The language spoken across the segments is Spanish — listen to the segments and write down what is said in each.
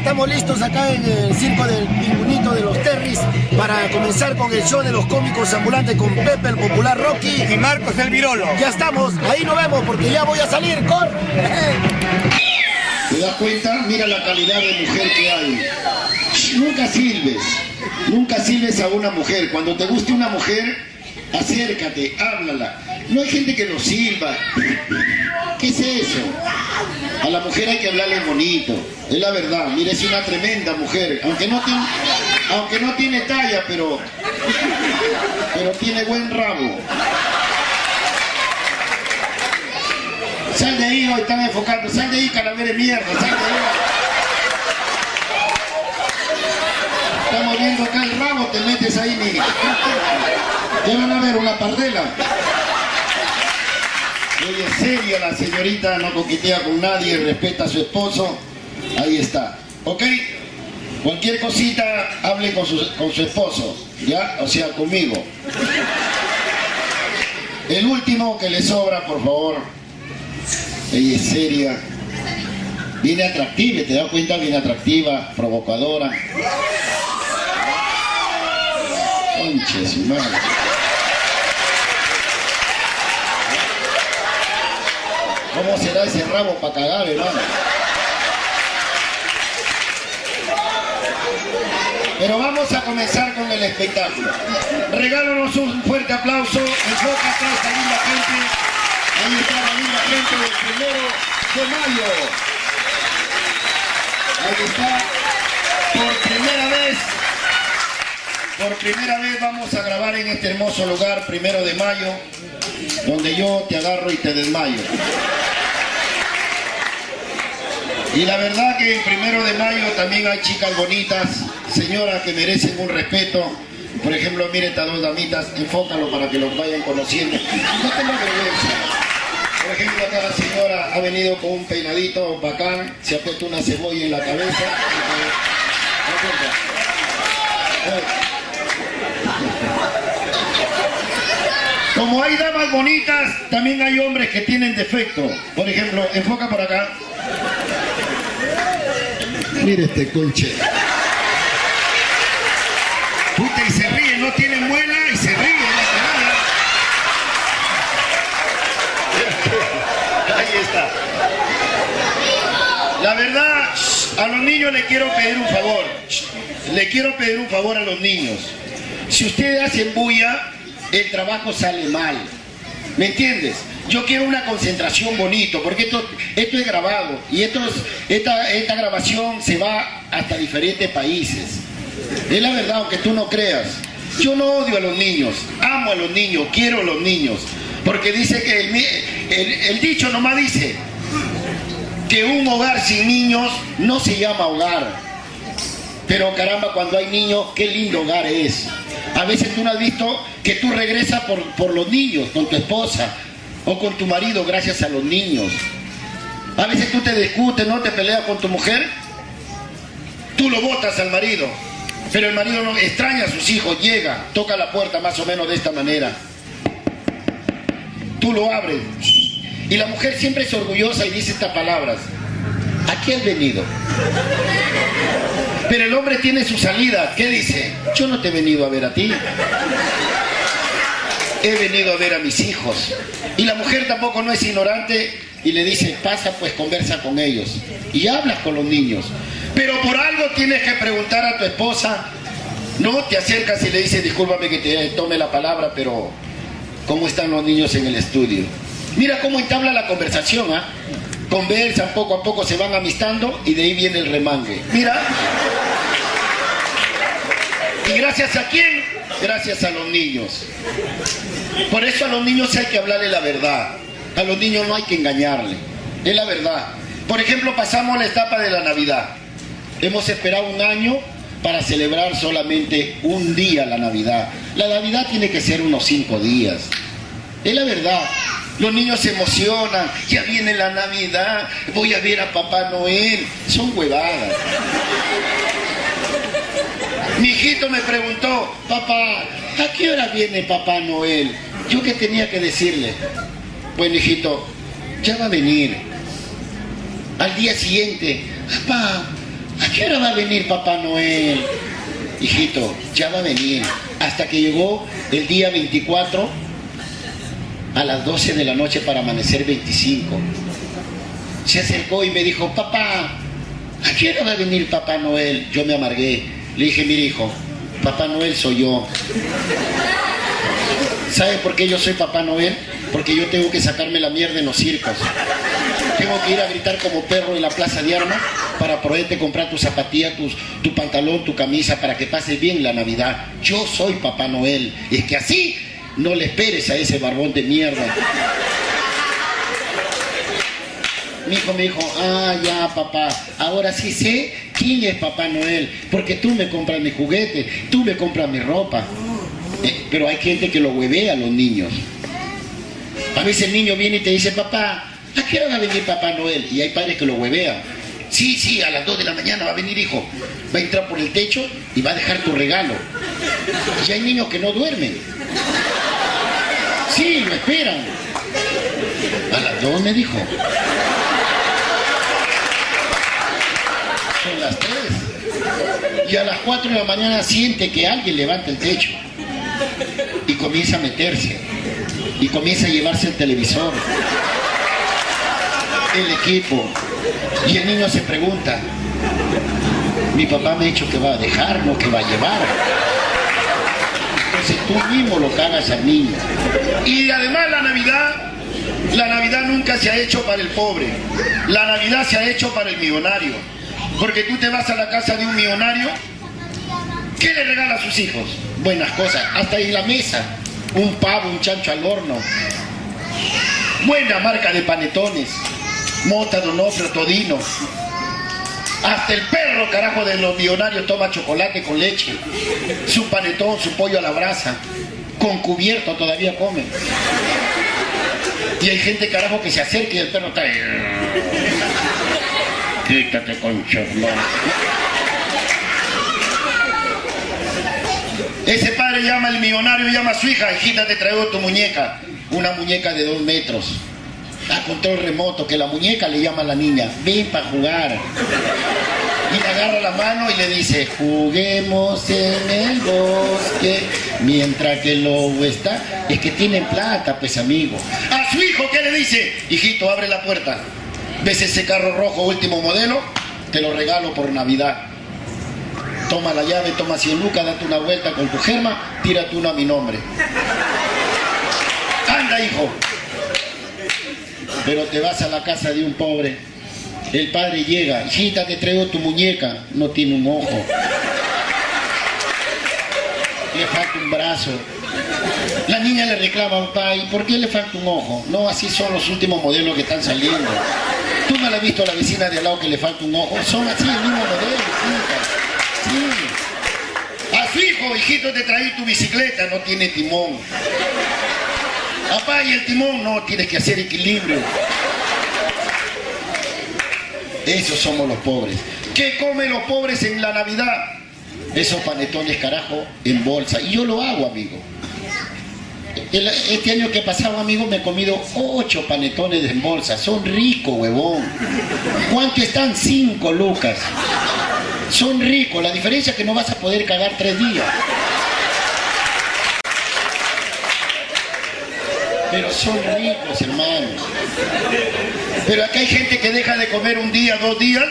estamos listos acá en el circo del Pingüinito de los Terris para comenzar con el show de los cómicos ambulantes con Pepe el popular Rocky y Marcos el Virolo. Ya estamos, ahí nos vemos porque ya voy a salir, ¡corre! ¿Te das cuenta? Mira la calidad de mujer que hay. Nunca silbes, nunca silbes a una mujer. Cuando te guste una mujer, acércate, háblala. No hay gente que lo silba. ¿Qué es eso? A la mujer hay que hablarle bonito. Es la verdad. Mira, es una tremenda mujer. Aunque no tiene, aunque no tiene talla, pero, pero tiene buen rabo. Sal de ahí, hoy están enfocando. Sal de ahí, calavera de mierda. Sal de ahí. Estamos viendo acá el rabo, te metes ahí, mira. Ya van a ver una pardela. Oye, seria la señorita, no coquetea con nadie, respeta a su esposo. Ahí está. ¿Ok? Cualquier cosita, hable con su, con su esposo. ¿Ya? O sea, conmigo. El último que le sobra, por favor. Ella es seria. Viene atractiva, ¿te das cuenta? Viene atractiva, provocadora. Conche su. ¿Cómo será ese rabo para cagar, hermano? Pero vamos a comenzar con el espectáculo. Regálanos un fuerte aplauso. Enfoca atrás esta linda gente. Ahí está la linda gente del primero de mayo. Ahí está. Por primera vez. Por primera vez vamos a grabar en este hermoso lugar, primero de mayo, donde yo te agarro y te desmayo. Y la verdad que el primero de mayo también hay chicas bonitas, señoras que merecen un respeto. Por ejemplo, mire estas dos damitas, enfócalo para que los vayan conociendo. No tengo vergüenza. Por ejemplo, acá la señora ha venido con un peinadito bacán, se ha puesto una cebolla en la cabeza. Como hay damas bonitas, también hay hombres que tienen defecto. Por ejemplo, enfoca por acá. Mire este conche. Puta, y se ríe, no tiene muela y se ríe. Ahí está. La verdad, a los niños les quiero pedir un favor. Le quiero pedir un favor a los niños. Si ustedes hacen bulla, el trabajo sale mal. ¿Me entiendes? Yo quiero una concentración bonito, porque esto, es grabado y esta, grabación se va hasta diferentes países. Es la verdad, aunque tú no creas. Yo no odio a los niños, amo a los niños, quiero a los niños. Porque dice que el, el- el dicho nomás dice que un hogar sin niños no se llama hogar. Pero caramba, cuando hay niños, qué lindo hogar es. A veces tú no has visto que tú regresas por, por los niños, con tu esposa o con tu marido gracias a los niños. A veces tú te discutes, no te peleas con tu mujer, tú lo botas al marido. Pero el marido no extraña a sus hijos, llega, toca la puerta más o menos de esta manera. Tú lo abres. Y la mujer siempre es orgullosa y dice estas palabras. ¿A qué has venido? Pero el hombre tiene su salida. ¿Qué dice? Yo no te he venido a ver a ti. He venido a ver a mis hijos. Y la mujer tampoco no es ignorante y le dice, pasa pues conversa con ellos. Y hablas con los niños. Pero por algo tienes que preguntar a tu esposa. No te acercas y le dices, discúlpame que te tome la palabra, pero ¿cómo están los niños en el estudio? Mira cómo entabla la conversación, ¿ah? Conversan, poco a poco se van amistando y de ahí viene el remangue. Mira. ¿Y gracias a quién? Gracias a los niños. Por eso a los niños hay que hablarle la verdad. A los niños no hay que engañarle. Es la verdad. Por ejemplo, pasamos la etapa de la Navidad. Hemos esperado un año para celebrar solamente un día la Navidad. La Navidad tiene que ser unos cinco días. Es la verdad. Los niños se emocionan. Ya viene la Navidad. Voy a ver a Papá Noel. Son huevadas. Mi hijito me preguntó, papá, ¿a qué hora viene Papá Noel? Yo que tenía que decirle, bueno hijito, ya va a venir. Al día siguiente, papá, ¿a qué qué hora va a venir Papá Noel? Hijito, ya va a venir. Hasta que llegó el día 24 a las 12 de la noche para amanecer 25. Se acercó y me dijo, papá, ¿a hora va a venir Papá Noel? Yo me amargué. Le dije, mire hijo, Papá Noel soy yo. ¿Sabe por qué yo soy Papá Noel? Porque yo tengo que sacarme la mierda en los circos. Tengo que ir a gritar como perro en la plaza de armas para poderte comprar tu zapatilla, tu pantalón, tu camisa, para que pases bien la Navidad. Yo soy Papá Noel. Y es que así no le esperes a ese barbón de mierda. Mi hijo me dijo, ah, ya papá, ahora sí sé quién es Papá Noel, porque tú me compras mi juguete, tú me compras mi ropa. Eh, pero hay gente que lo huevea a los niños. A veces el niño viene y te dice, papá, ¿a qué hora va a venir Papá Noel? Y hay padres que lo huevean. Sí, sí, a las 2 de la mañana va a venir hijo. Va a entrar por el techo y va a dejar tu regalo. Y hay niños que no duermen. Sí, lo esperan. A las 2 me dijo. Son las 3. Y a las 4 de la mañana siente que alguien levanta el techo. Y comienza a meterse. Y comienza a llevarse el televisor. El equipo. Y el niño se pregunta, mi papá me ha dicho que va a dejar, no que va a llevar. Tú mismo lo cagas al niño. Y además la Navidad, la Navidad nunca se ha hecho para el pobre. La Navidad se ha hecho para el millonario. Porque tú te vas a la casa de un millonario, ¿qué le regala a sus hijos? Buenas cosas, hasta en la mesa, un pavo, un chancho al horno, buena marca de panetones, mota, donofrio, todino. Hasta el perro, carajo, de los millonarios toma chocolate con leche, su panetón, su pollo a la brasa, con cubierto todavía come. Y hay gente, carajo, que se acerca y el perro está ahí. Quítate, concha, Ese padre llama al millonario, llama a su hija, hijita, te traigo tu muñeca. Una muñeca de dos metros a control remoto, que la muñeca le llama a la niña, ven para jugar. Y le agarra la mano y le dice, juguemos en el bosque, mientras que el lobo está. Es que tienen plata, pues amigo. A su hijo, ¿qué le dice? Hijito, abre la puerta. ¿Ves ese carro rojo último modelo? Te lo regalo por Navidad. Toma la llave, toma 100 lucas, date una vuelta con tu germa, tírate uno a mi nombre. Anda, hijo, pero te vas a la casa de un pobre. El padre llega, hijita, te traigo tu muñeca, no tiene un ojo. Le falta un brazo. La niña le reclama, papá, ¿y por qué le falta un ojo? No, así son los últimos modelos que están saliendo. ¿Tú no le has visto a la vecina de al lado que le falta un ojo? Son así el mismo modelo, Sí. A su hijo, hijito, te traí tu bicicleta, no tiene timón. Papá, y el timón no, tienes que hacer equilibrio. Esos somos los pobres. ¿Qué comen los pobres en la Navidad? Esos panetones, carajo, en bolsa. Y yo lo hago, amigo. este año que pasado, amigo, me he comido ocho panetones en bolsa. Son ricos, huevón. ¿Cuánto están? Cinco lucas. Son ricos. La diferencia es que no vas a poder cagar tres días. Pero son ricos, hermano. Pero acá hay gente que deja de comer un día, dos días,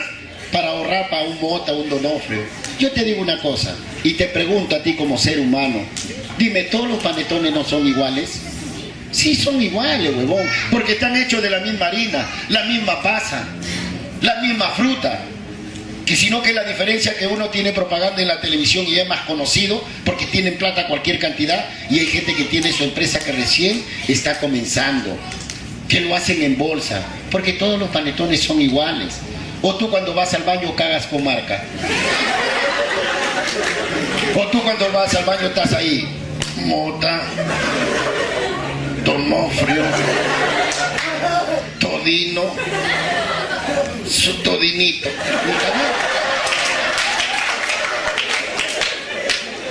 para ahorrar para un mota, un donofrio. Yo te digo una cosa, y te pregunto a ti como ser humano, dime, ¿todos los panetones no son iguales? Sí, son iguales, huevón, porque están hechos de la misma harina, la misma pasa, la misma fruta que sino que la diferencia que uno tiene propaganda en la televisión y es más conocido porque tienen plata cualquier cantidad y hay gente que tiene su empresa que recién está comenzando, que lo hacen en bolsa, porque todos los panetones son iguales. O tú cuando vas al baño cagas con marca. O tú cuando vas al baño estás ahí, mota, donofrio, todino, su todinito.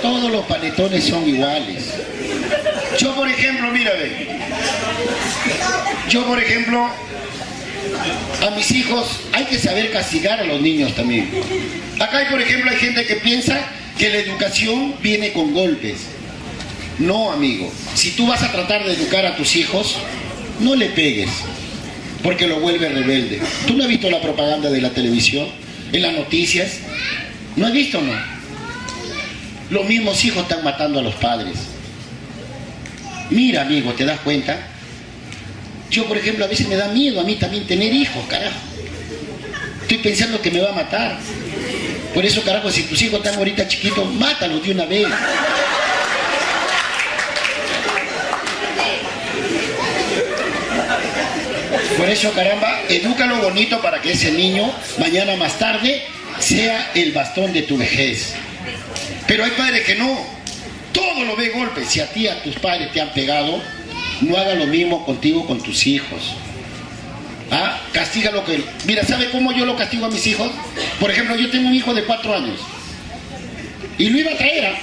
Todos los panetones son iguales. Yo, por ejemplo, mira, Yo, por ejemplo, a mis hijos hay que saber castigar a los niños también. Acá por ejemplo, hay gente que piensa que la educación viene con golpes. No, amigo. Si tú vas a tratar de educar a tus hijos, no le pegues, porque lo vuelve rebelde. ¿Tú no has visto la propaganda de la televisión? ¿En las noticias? ¿No has visto no? Los mismos hijos están matando a los padres. Mira, amigo, ¿te das cuenta? Yo, por ejemplo, a veces me da miedo a mí también tener hijos, carajo. Estoy pensando que me va a matar. Por eso, carajo, si tus hijos están ahorita chiquitos, mátalos de una vez. Por eso, caramba, edúcalo bonito para que ese niño, mañana más tarde, sea el bastón de tu vejez. Pero hay padres que no. Todo lo ve golpe. Si a ti, a tus padres te han pegado, no haga lo mismo contigo con tus hijos. ¿Ah? Castiga lo que... Mira, ¿sabe cómo yo lo castigo a mis hijos? Por ejemplo, yo tengo un hijo de cuatro años. Y lo iba a traer, ¿ah?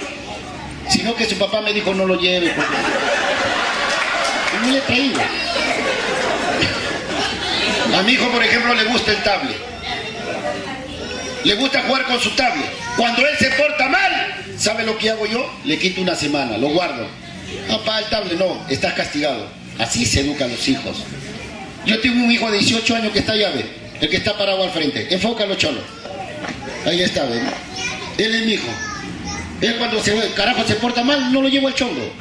sino que su papá me dijo no lo lleve. Y no le he traído. A mi hijo, por ejemplo, le gusta el tablet. Le gusta jugar con su tablet. Cuando él se porta mal, ¿sabe lo que hago yo? Le quito una semana, lo guardo. Para el tablet no, estás castigado. Así se educan los hijos. Yo tengo un hijo de 18 años que está allá, ve, el que está parado al frente. Enfócalo, cholo. Ahí está, ve. Él es mi hijo. Él cuando se carajo se porta mal, no lo llevo al chongo.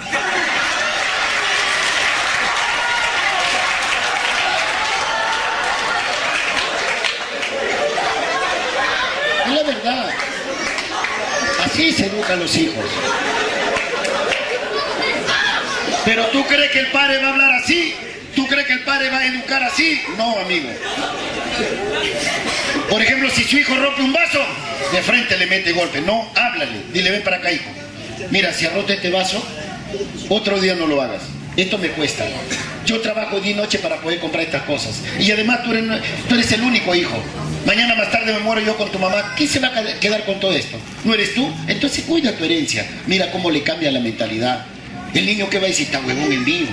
Es la verdad. Así se educan los hijos. Pero tú crees que el padre va a hablar así? ¿Tú crees que el padre va a educar así? No, amigo. Por ejemplo, si su hijo rompe un vaso, de frente le mete golpe. No, háblale. Dile, ven para acá, hijo. Mira, si roto este vaso, otro día no lo hagas. Esto me cuesta. Yo trabajo día y noche para poder comprar estas cosas. Y además tú eres, tú eres el único hijo. Mañana más tarde me muero yo con tu mamá. ¿Quién se va a quedar con todo esto? ¿No eres tú? Entonces cuida tu herencia. Mira cómo le cambia la mentalidad. El niño que va a decir, está huevón en vivo.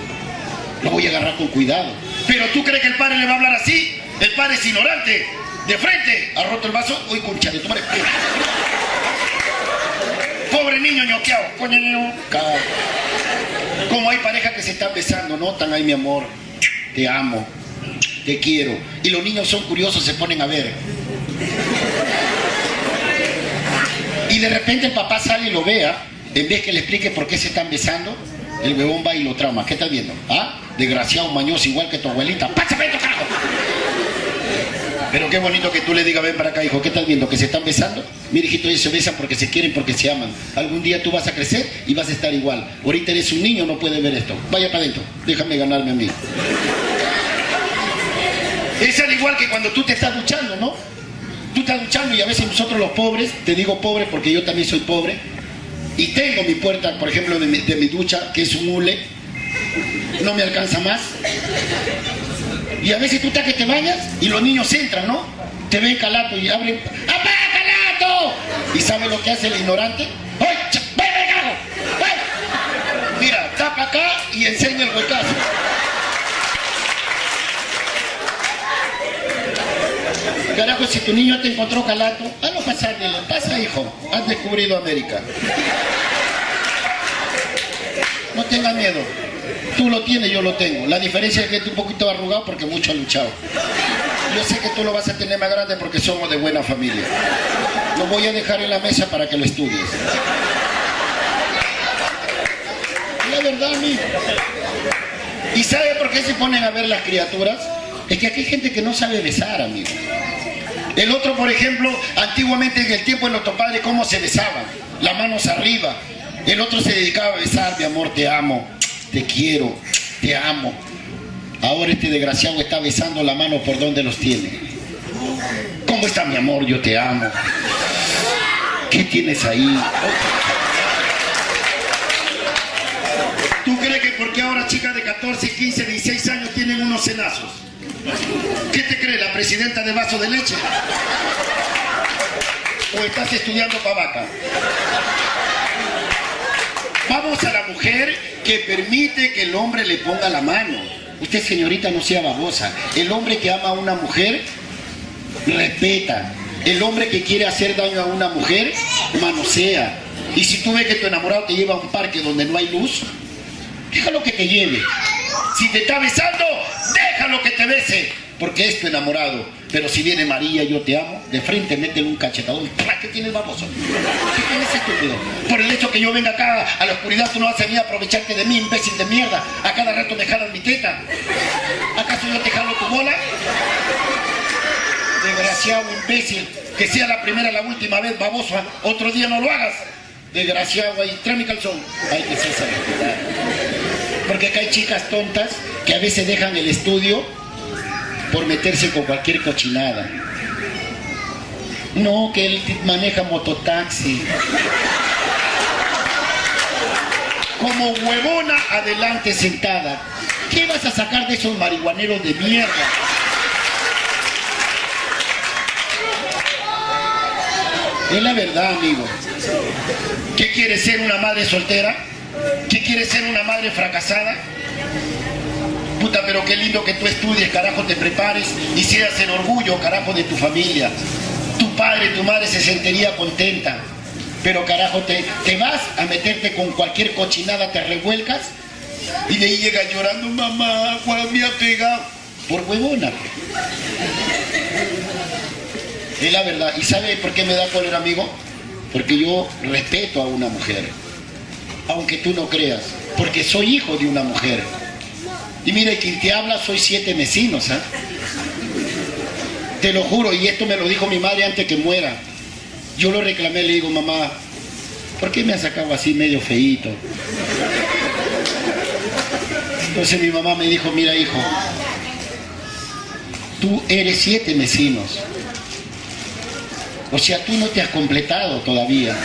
Lo voy a agarrar con cuidado. Pero tú crees que el padre le va a hablar así. El padre es ignorante. De frente, ha roto el vaso. Uy, concha de tu madre. Pobre niño ñoqueado. Como hay parejas que se están besando, ¿no? Tan mi amor. Te amo. Te quiero. Y los niños son curiosos, se ponen a ver. Y de repente el papá sale y lo vea. En vez que le explique por qué se están besando, el huevón va y lo trauma. ¿Qué estás viendo? ¿Ah? Desgraciado, mañoso, igual que tu abuelita. ¡Pásame esto, carajo! Pero qué bonito que tú le digas, ven para acá, hijo, ¿qué estás viendo? ¿Que se están besando? Mira, hijito, ellos se besan porque se quieren, porque se aman. Algún día tú vas a crecer y vas a estar igual. Ahorita eres un niño, no puedes ver esto. Vaya para adentro, déjame ganarme a mí. Es al igual que cuando tú te estás duchando, ¿no? Tú estás duchando y a veces nosotros los pobres, te digo pobre porque yo también soy pobre, y tengo mi puerta, por ejemplo, de mi, ducha, que es un hule, no me alcanza más. Y a veces tú estás que te bañas y los niños entran, ¿no? Te ven calato y abren, ¡Apá, calato! ¿Y sabe lo que hace el ignorante? ¡Ay, ven, Mira, tapa acá y enseña el huecazo. Carajo, si tu niño te encontró calato, hazlo pasar de pasa hijo, has descubrido América. No tengas miedo. Tú lo tienes, yo lo tengo. La diferencia es que estoy un poquito arrugado porque mucho ha luchado. Yo sé que tú lo vas a tener más grande porque somos de buena familia. Lo voy a dejar en la mesa para que lo estudies. La verdad, amigo. ¿Y sabe por qué se ponen a ver las criaturas? Es que aquí hay gente que no sabe besar, amigo. El otro, por ejemplo, antiguamente en el tiempo de nuestros padres, ¿cómo se besaban? Las manos arriba. El otro se dedicaba a besar, mi amor, te amo, te quiero, te amo. Ahora este desgraciado está besando la mano por donde los tiene. ¿Cómo está mi amor? Yo te amo. ¿Qué tienes ahí? ¿Tú crees que porque ahora chicas de 14, 15, 16 años tienen unos cenazos? ¿Qué te cree la presidenta de vaso de leche? ¿O estás estudiando pavaca? Vamos a la mujer que permite que el hombre le ponga la mano. Usted, señorita, no sea babosa. El hombre que ama a una mujer, respeta. El hombre que quiere hacer daño a una mujer, manosea. Y si tú ves que tu enamorado te lleva a un parque donde no hay luz, déjalo que te lleve. Si te está besando, déjalo que te bese, porque es tu enamorado. Pero si viene María, yo te amo, de frente meten un cachetadón. ¿Para qué tienes baboso? ¿Qué tienes estúpido? Por el hecho que yo venga acá a la oscuridad, tú no vas a venir a aprovecharte de mí, imbécil de mierda. A cada rato me jalas mi teta. ¿Acaso yo te jalo tu bola? Desgraciado imbécil, que sea la primera la última vez, baboso. Otro día no lo hagas. Desgraciado ahí, trae mi calzón. Hay que ser. Porque acá hay chicas tontas que a veces dejan el estudio por meterse con cualquier cochinada. No, que él maneja mototaxi. Como huevona adelante sentada. ¿Qué vas a sacar de esos marihuaneros de mierda? Es la verdad, amigo. ¿Qué quiere ser una madre soltera? ¿Qué quiere ser una madre fracasada? Puta, pero qué lindo que tú estudies, carajo, te prepares y seas el orgullo, carajo, de tu familia. Tu padre, tu madre se sentiría contenta. Pero carajo, te, te vas a meterte con cualquier cochinada, te revuelcas y de ahí llega llorando, mamá, Juan me ha pegado. Por huevona. Es la verdad. ¿Y sabe por qué me da cólera, amigo? Porque yo respeto a una mujer. Aunque tú no creas. Porque soy hijo de una mujer. Y mire, quien te habla soy siete vecinos, ¿ah? Te lo juro, y esto me lo dijo mi madre antes que muera. Yo lo reclamé, le digo, mamá, ¿por qué me has sacado así medio feíto? Entonces mi mamá me dijo, mira hijo, tú eres siete vecinos. O sea, tú no te has completado todavía.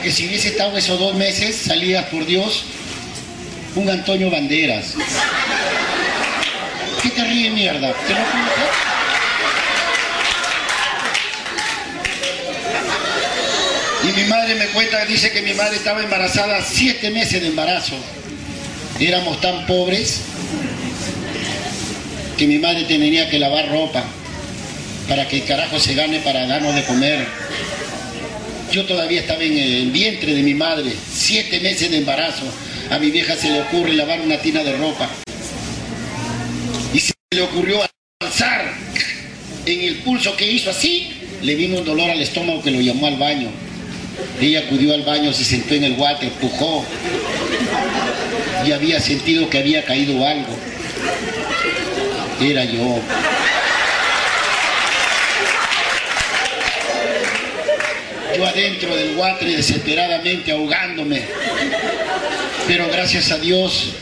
Porque si hubiese estado esos dos meses, salías por Dios un Antonio Banderas. ¿Qué te ríe mierda? ¿Te lo Y mi madre me cuenta, dice que mi madre estaba embarazada siete meses de embarazo. Éramos tan pobres que mi madre tenía que lavar ropa para que el carajo se gane para darnos de comer. Yo todavía estaba en el vientre de mi madre, siete meses de embarazo. A mi vieja se le ocurre lavar una tina de ropa. Y se le ocurrió alzar en el pulso que hizo así, le vino un dolor al estómago que lo llamó al baño. Ella acudió al baño, se sentó en el water, empujó y había sentido que había caído algo. Era yo. Adentro del water desesperadamente ahogándome. Pero gracias a Dios,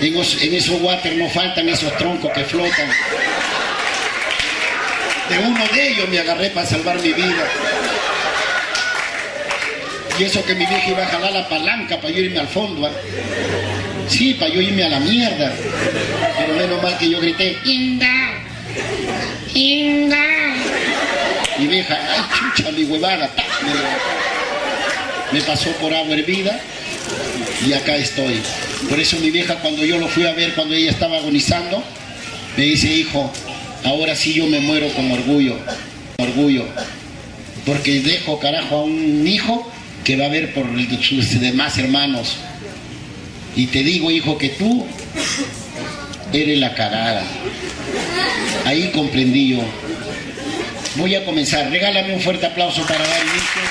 en, en esos water no faltan esos troncos que flotan. De uno de ellos me agarré para salvar mi vida. Y eso que mi vieja iba a jalar la palanca para yo irme al fondo. ¿ah? Sí, para yo irme a la mierda. Pero menos mal que yo grité, ¡Inda! ¡Inda! Mi vieja, ¡ay, chucha, mi huevada! Me, pasó por agua hervida y acá estoy. Por eso mi vieja, cuando yo lo fui a ver, cuando ella estaba agonizando, me dice, hijo, ahora sí yo me muero con orgullo. Orgullo. Porque dejo, carajo, a un hijo que va a ver por sus demás hermanos. Y te digo, hijo, que tú eres la cagada. Ahí comprendí yo. Voy a comenzar. Regálame un fuerte aplauso para dar inicio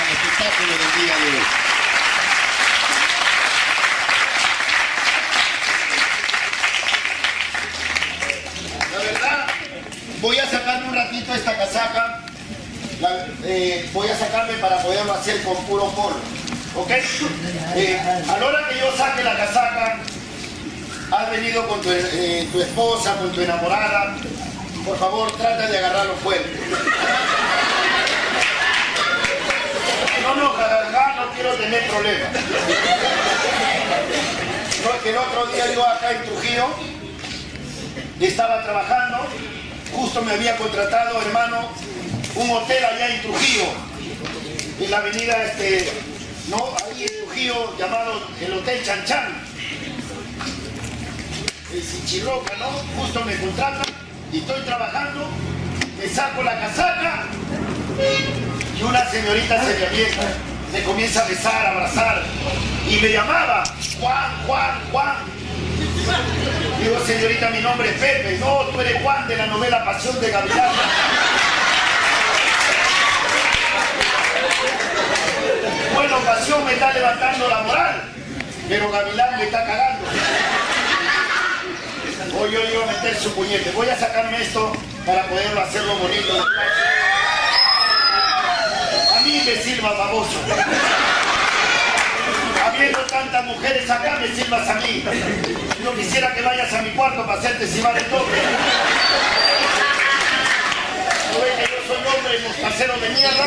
al espectáculo del día de hoy. Voy a sacarme un ratito esta casaca eh, voy a sacarme para poderlo hacer con puro polo. ¿Ok? Eh, a la hora que yo saque la casaca, has venido con tu, eh, tu esposa, con tu enamorada, por favor trata de agarrarlo fuerte. No, no, acá no quiero tener problemas. Porque el otro día yo acá en Trujillo estaba trabajando, justo me había contratado, hermano, un hotel allá en Trujillo, en la avenida este, ¿no? Ahí en Trujillo llamado el Hotel Chanchan. El Sichirroca, ¿no? Justo me contratan y estoy trabajando, me saco la casaca y una señorita se me avienta, me comienza a besar, a abrazar y me llamaba Juan, Juan, Juan. Digo, señorita, mi nombre es Pepe. No, tú eres Juan de la novela Pasión de Gavilán. Bueno, Pasión me está levantando la moral, pero Gavilán me está cagando. Hoy yo iba a meter su puñete. Voy a sacarme esto para poderlo hacerlo bonito. A mí me sirva baboso. Habiendo tantas mujeres acá, me sirvas a mí. Yo quisiera que vayas a mi cuarto para hacerte va de toque. ¿No que yo soy hombre mostacero de mierda?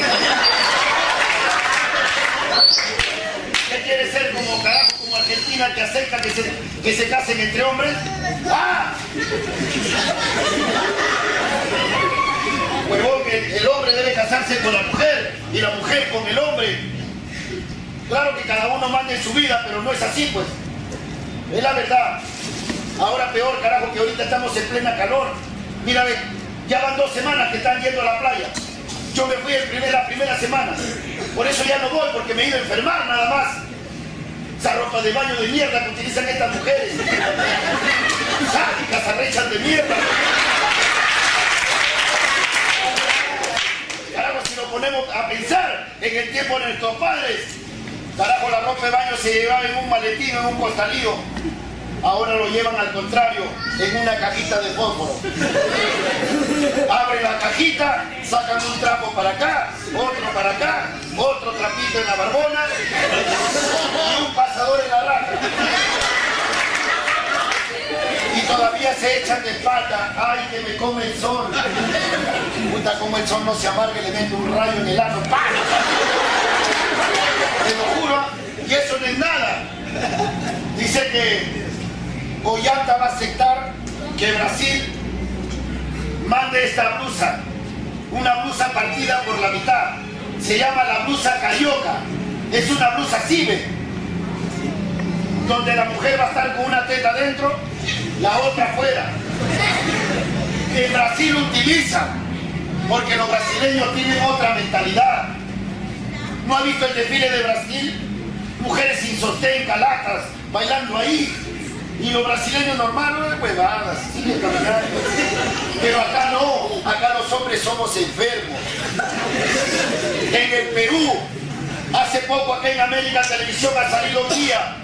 ¿Qué quiere ser como carajo, Argentina que acepta que se, que se casen entre hombres? ¡Ah! Huevón, que el hombre debe casarse con la mujer y la mujer con el hombre. Claro que cada uno mande su vida, pero no es así, pues. Es la verdad. Ahora peor, carajo, que ahorita estamos en plena calor. Mira, ve, ya van dos semanas que están yendo a la playa. Yo me fui el la primera semana. Por eso ya no voy, porque me he ido a enfermar nada más. Esa ropa de baño de mierda que utilizan estas mujeres. Sádicas, arrechas de mierda. Carajo, si nos ponemos a pensar en el tiempo de nuestros padres, carajo, la ropa de baño se llevaba en un maletín, en un costalillo ahora lo llevan al contrario, en una cajita de fósforo. Abren la cajita, sacan un trapo para acá, otro para acá, otro trapito en la barbona y un pasador en la raja. Y todavía se echan de espalda, ay que me come el sol. Puta como el sol no se amargue, le meto un rayo en el ano. Te lo juro, y eso no es nada. Dice que Ollanta va a aceptar que Brasil mande esta blusa, una blusa partida por la mitad. Se llama la blusa carioca. Es una blusa cibe, donde la mujer va a estar con una teta dentro, la otra afuera. En Brasil utiliza, porque los brasileños tienen otra mentalidad. ¿No ha visto el desfile de Brasil? Mujeres sin sostén, calatas, bailando ahí. Y los brasileños normales, huevadas, siguen caminando. Pero acá no, acá los hombres somos enfermos. En el Perú, hace poco acá en América Televisión ha salido un día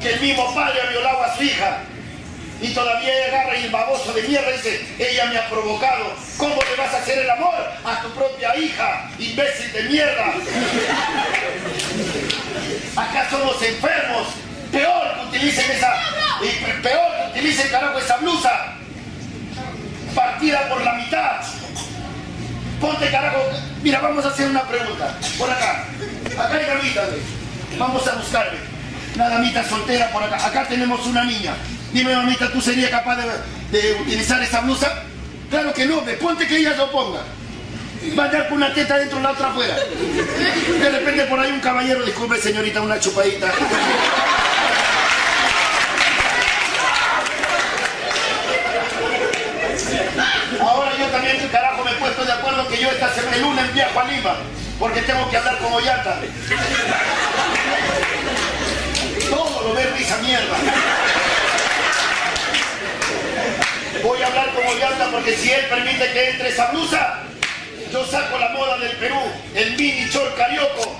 que el mismo padre ha violado a su hija. Y todavía agarra y el baboso de mierda dice, ella me ha provocado. ¿Cómo le vas a hacer el amor a tu propia hija, imbécil de mierda? Acá somos enfermos peor que utilicen esa, y peor que utilicen carajo esa blusa partida por la mitad. Ponte carajo, mira, vamos a hacer una pregunta, por acá, acá hay gamita, vamos a buscarle, una damita soltera por acá, acá tenemos una niña, dime mamita, ¿tú serías capaz de, utilizar esa blusa? Claro que no, ponte que ella lo ponga. Va a andar con una teta dentro y la otra afuera. De repente por ahí un caballero, disculpe señorita, una chupadita. Ahora yo también, carajo, me he puesto de acuerdo que yo esta semana, el lunes viajo a Lima, porque tengo que hablar con Ollanta. Todo lo ve risa mierda. Voy a hablar con Ollanta porque si él permite que entre esa blusa, yo saco la moda del Perú, el mini chor carioco.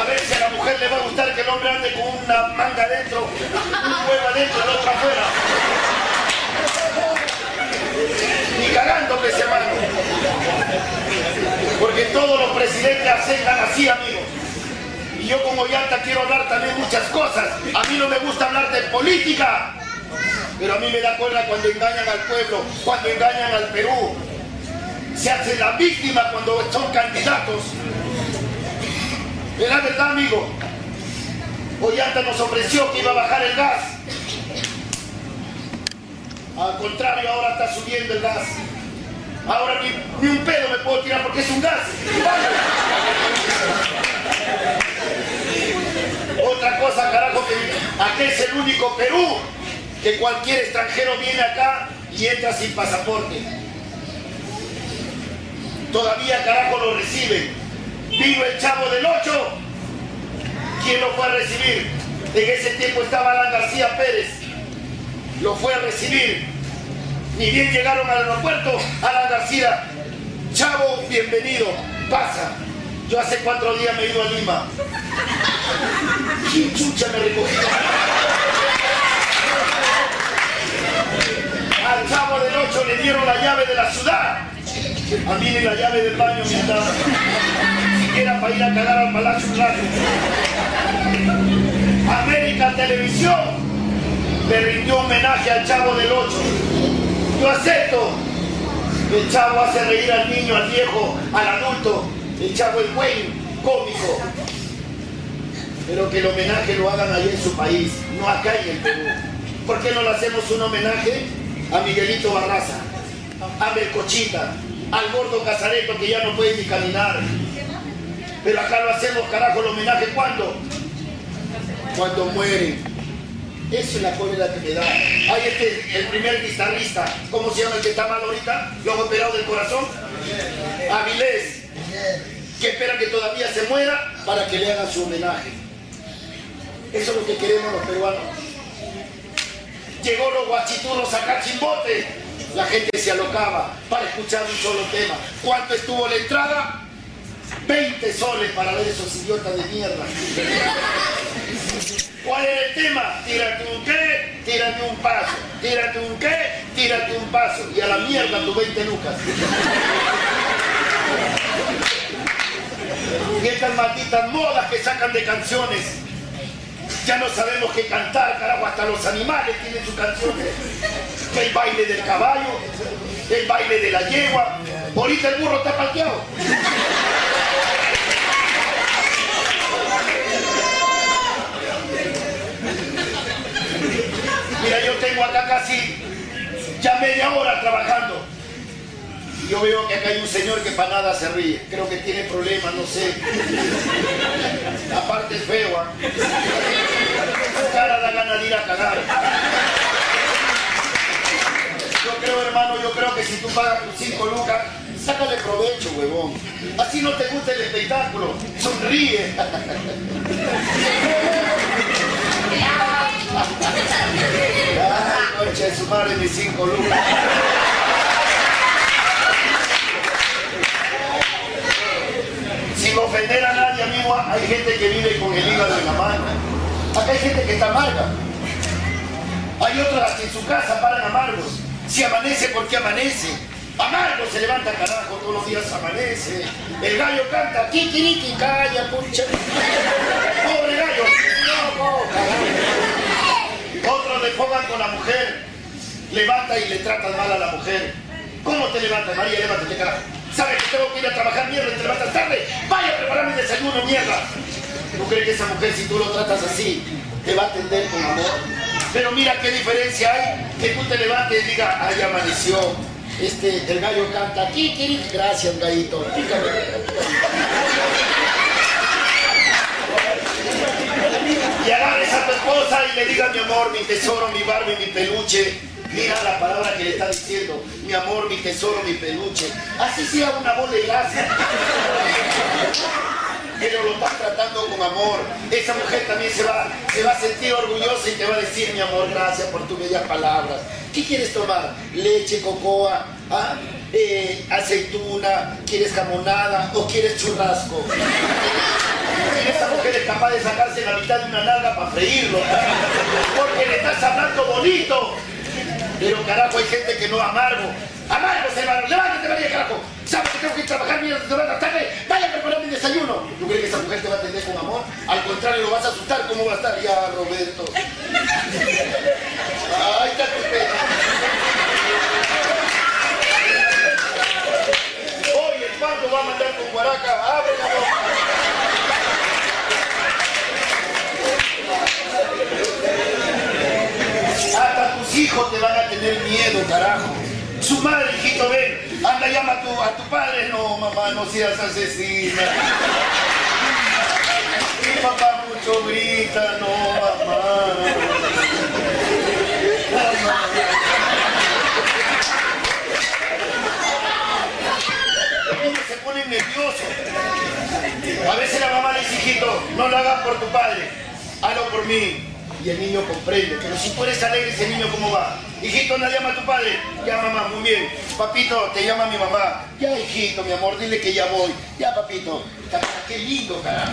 A ver si a la mujer le va a gustar que el hombre ande con una manga adentro, un huevo adentro y el otro afuera. Ni cagando que se mano. Porque todos los presidentes aceptan así, amigos. Y yo como Yanta quiero hablar también muchas cosas. A mí no me gusta hablar de política. Pero a mí me da cuerda cuando engañan al pueblo, cuando engañan al Perú. Se hace la víctima cuando son candidatos. Es la verdad, amigo. Ollanta nos ofreció que iba a bajar el gas. Al contrario, ahora está subiendo el gas. Ahora ni, ni un pedo me puedo tirar porque es un gas. Otra cosa, carajo, que aquí es el único Perú que cualquier extranjero viene acá y entra sin pasaporte. Todavía, carajo, lo reciben. Vino el chavo del 8. ¿Quién lo fue a recibir? En ese tiempo estaba Alan García Pérez. Lo fue a recibir. Ni bien llegaron al aeropuerto, Alan García, chavo, bienvenido, pasa. Yo hace cuatro días me he ido a Lima. ¿Quién chucha me recogió? Al chavo del 8 le dieron la llave de la ciudad. A mí ni la llave del baño me han dado. Siquiera para ir a cagar al Palacio Blanco. América Televisión le rindió homenaje al chavo del 8. Yo acepto. El chavo hace reír al niño, al viejo, al adulto. El chavo es buen, cómico. Pero que el homenaje lo hagan allí en su país, no acá en el Perú. ¿Por qué no le hacemos un homenaje a Miguelito Barraza, a Melcochita, al gordo Casareto que ya no puede ni caminar? Pero acá lo hacemos, carajo, el homenaje ¿cuándo? Cuando mueren. Eso es la cólera que me da. Hay este, el primer guitarrista, ¿cómo se llama el que está mal ahorita? ¿Lo han operado del corazón? Avilés. Que espera que todavía se muera para que le hagan su homenaje. Eso es lo que queremos los peruanos. Llegó los guachiturros a sacar chimbote. La gente se alocaba para escuchar un solo tema. ¿Cuánto estuvo la entrada? 20 soles para ver esos idiotas de mierda. ¿Cuál era el tema? Tírate un qué, tírate un paso. Tírate un qué, tírate un paso. Y a la mierda tu 20 lucas. Y estas malditas modas que sacan de canciones. Ya no sabemos qué cantar, carajo, hasta los animales tienen sus canciones. El baile del caballo, el baile de la yegua. Ahorita el burro está palteado. Mira, yo tengo acá casi ya media hora trabajando. Y yo veo que acá hay un señor que para nada se ríe. Creo que tiene problemas, no sé. Aparte es feo, ¿ah? Su cara da ganas de ir a cagar. Yo creo, hermano, yo creo que si tú pagas tus 5 lucas, sácale provecho, huevón. Así no te gusta el espectáculo. Sonríe. Ay, concha de su madre, mis 5 lucas. Sin ofender a nadie, amigo, hay gente que vive con el hígado en la mano. Acá hay gente que está amarga. Hay otras que en su casa paran amargos. Si amanece, ¿por qué amanece? Amargo se levanta carajo, todos los días amanece. El gallo canta, kikiriki, calla, pucha. Pobre gallo. No, no. Otros le pongan con la mujer. Levanta y le tratan mal a la mujer. ¿Cómo te levantas, María? Levántate, carajo. ¿Sabes que tengo que ir a trabajar mierda y te levantas tarde? Vaya a preparar mi desayuno, mierda. ¿Tú crees que esa mujer, si tú lo tratas así, te va a atender con amor? Pero mira qué diferencia hay que tú te levantes y digas, ay, amaneció. Este, el gallo canta, kikiri, gracias, gallito. Pícame. Y agarres a tu esposa y le diga, mi amor, mi tesoro, mi Barbie, mi peluche. Mira la palabra que le está diciendo, mi amor, mi tesoro, mi peluche. Así sea una bola de gracia. Pero lo estás tratando con amor. Esa mujer también se va, se va a sentir orgullosa y te va a decir, mi amor, gracias por tus bellas palabras. ¿Qué quieres tomar? Leche, cocoa, ¿Ah? Eh, aceituna, quieres jamonada o quieres churrasco. Esa mujer es capaz de sacarse la mitad de una nalga para freírlo. Porque le estás hablando bonito. Pero carajo, hay gente que no amargo. Amargo, hermano, levántate, María, carajo. Sabes que tengo que trabajar mientras te vas a tarde. Vaya a preparar mi desayuno. ¿Tú crees que esa mujer te va a atender con amor? Al contrario, lo vas a asustar. ¿Cómo va a estar? Ya, Roberto. Ay, está tu pena. Oye, el pando va a mandar con Guaraca. Abre la boca. Hasta tus hijos te van a tener miedo, carajo. Su madre, hijito, ven, anda llama a tu, a tu padre. No, mamá, no seas asesina. Mi papá mucho grita, no, mamá. se pone nervioso. A veces la mamá dice, hijito, no lo hagas por tu padre, hazlo por mí. Y el niño comprende, pero si tú eres alegre, ese niño cómo va. Hijito, ¿no llama a tu padre? Ya, mamá, muy bien. Papito, te llama mi mamá. Ya, hijito, mi amor, dile que ya voy. Ya, papito. Qué lindo, carajo.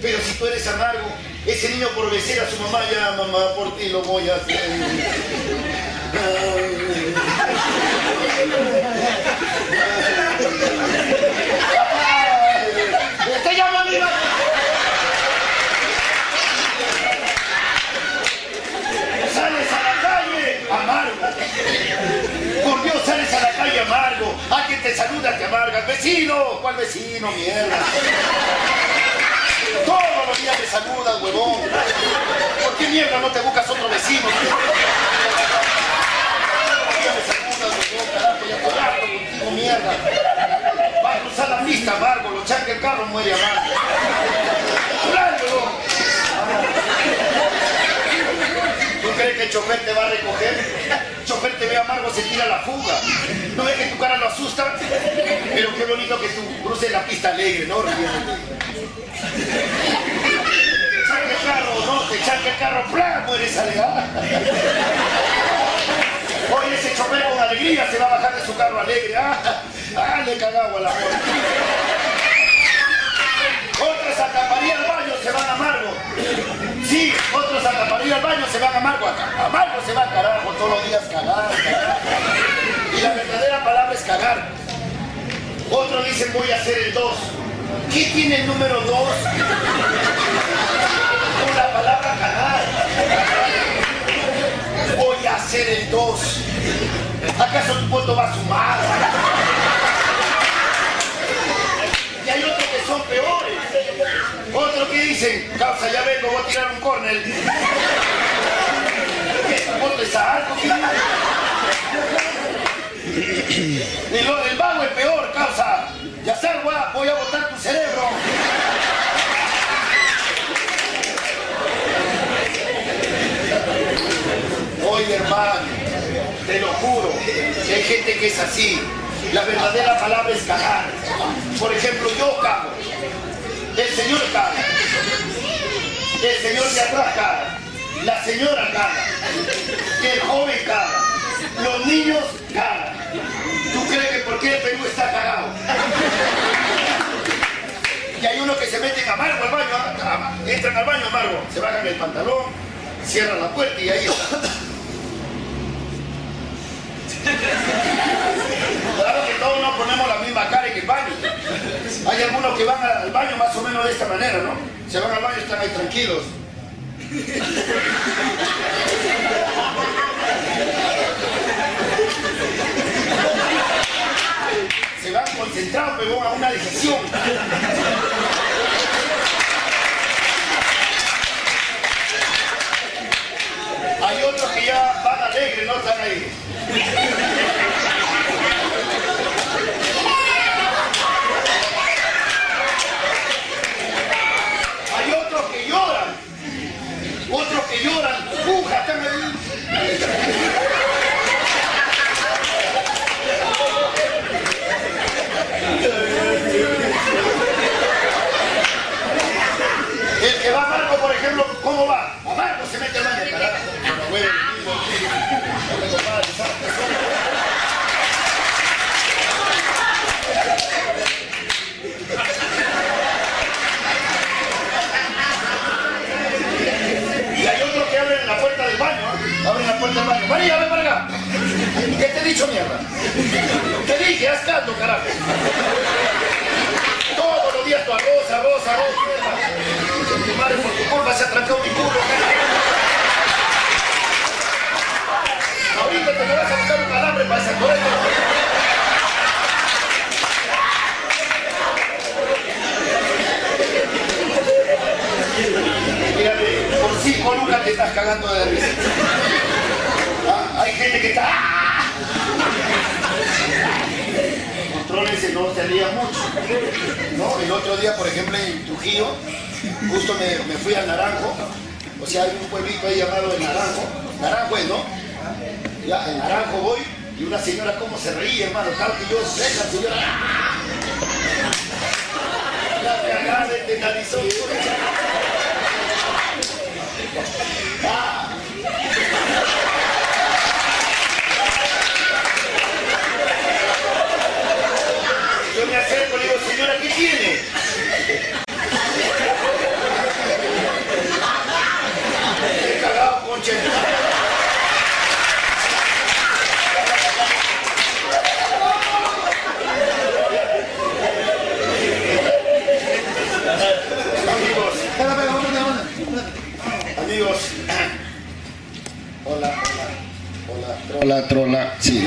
Pero si tú eres amargo, ese niño por vencer a su mamá, ya, mamá, por ti lo voy a hacer. Te llama mi mamá. Sales a la calle amargo. Por Dios, sales a la calle amargo. Alguien te saluda, te amargas. Vecino, ¿cuál vecino? Mierda. Todos los días me saludan, huevón. ¿Por qué mierda no te buscas otro vecino? Todos los días me saludas, huevón, carajo. Mierda. Va a cruzar la pista, amargo. Lo chanca el carro, muere amargo. ¡Claro, huevón! ¿Tú crees que el chofer te va a recoger? El chofer te ve amargo, se tira la fuga. ¿No ves que tu cara lo asusta? Pero qué bonito que tú cruces la pista alegre, ¿no? Te el carro, ¿no? Te chanca el carro, ¡plá! Mueres alegada. Hoy ese chofer con alegría se va a bajar de su carro alegre. ¡Ah! ¡Ah! Le cagaba la puerta. Otros a taparía al baño se van amargo. Sí, otros a taparía al baño se van amargo. Amargo se va a carajo todos los días cagar, cagar. Y la verdadera palabra es cagar. Otros dicen voy a hacer el 2. ¿Qué tiene el número 2? Con la palabra cagar. Voy a hacer el 2. ¿Acaso tu voto va a sumar? Y hay otros que son peores. Otros que dicen, causa, ya vengo, voy a tirar un córner. ¿Qué? ¿Tu voto es alto? El, el vago es peor, causa. Ya salga, voy a botar tu cerebro. Oye, hermano, te lo juro, que hay gente que es así. La verdadera palabra es cagar. Por ejemplo, yo cago. El Señor caga. El Señor de atrás caga. La señora caga. El joven caga. Los niños cagan. ¿Tú crees que por qué el Perú está cagado? Y hay unos que se meten amargo al baño, ah, entran al baño amargo, se bajan el pantalón, cierran la puerta y ahí. Claro que todos no ponemos la misma cara en el baño. Hay algunos que van al baño más o menos de esta manera, ¿no? Se van al baño y están ahí tranquilos. Se van concentrados, pero a una decisión. Hay otros que ya van alegres, no están ahí. Hay otros que lloran. Otros que lloran. El que va Marco, por ejemplo, ¿cómo va? Marco se mete al ¿sabes qué son? Y hay otros que abren la puerta del baño, ¿eh? abren la María, ven para acá. ¿Qué te he dicho, mierda? Te dije, haz caldo, carajo. Todos los días tu arroz, arroz, arroz, mierda. Tu madre por tu culpa se ha mi culo, carajo. Ahorita te me vas a buscar un alambre para esa correcta. Mírate, por cinco lucas te estás cagando de risa. Gente que. ¡ah! no salía mucho. ¿no? El otro día, por ejemplo, en Trujillo, justo me, me fui al Naranjo, o sea, hay un pueblito ahí llamado El Naranjo, Naranjo es, ¿no? Ya, el Naranjo voy, y una señora como se reía, hermano, tal que yo, la señora, ¡ah! la cagada de penalizó. Ah. Yo me acerco y le digo, señora, ¿qué tiene? He cagado, concha. de madre. Amigos, amigos, hola, hola, hola, trola, trola, sí.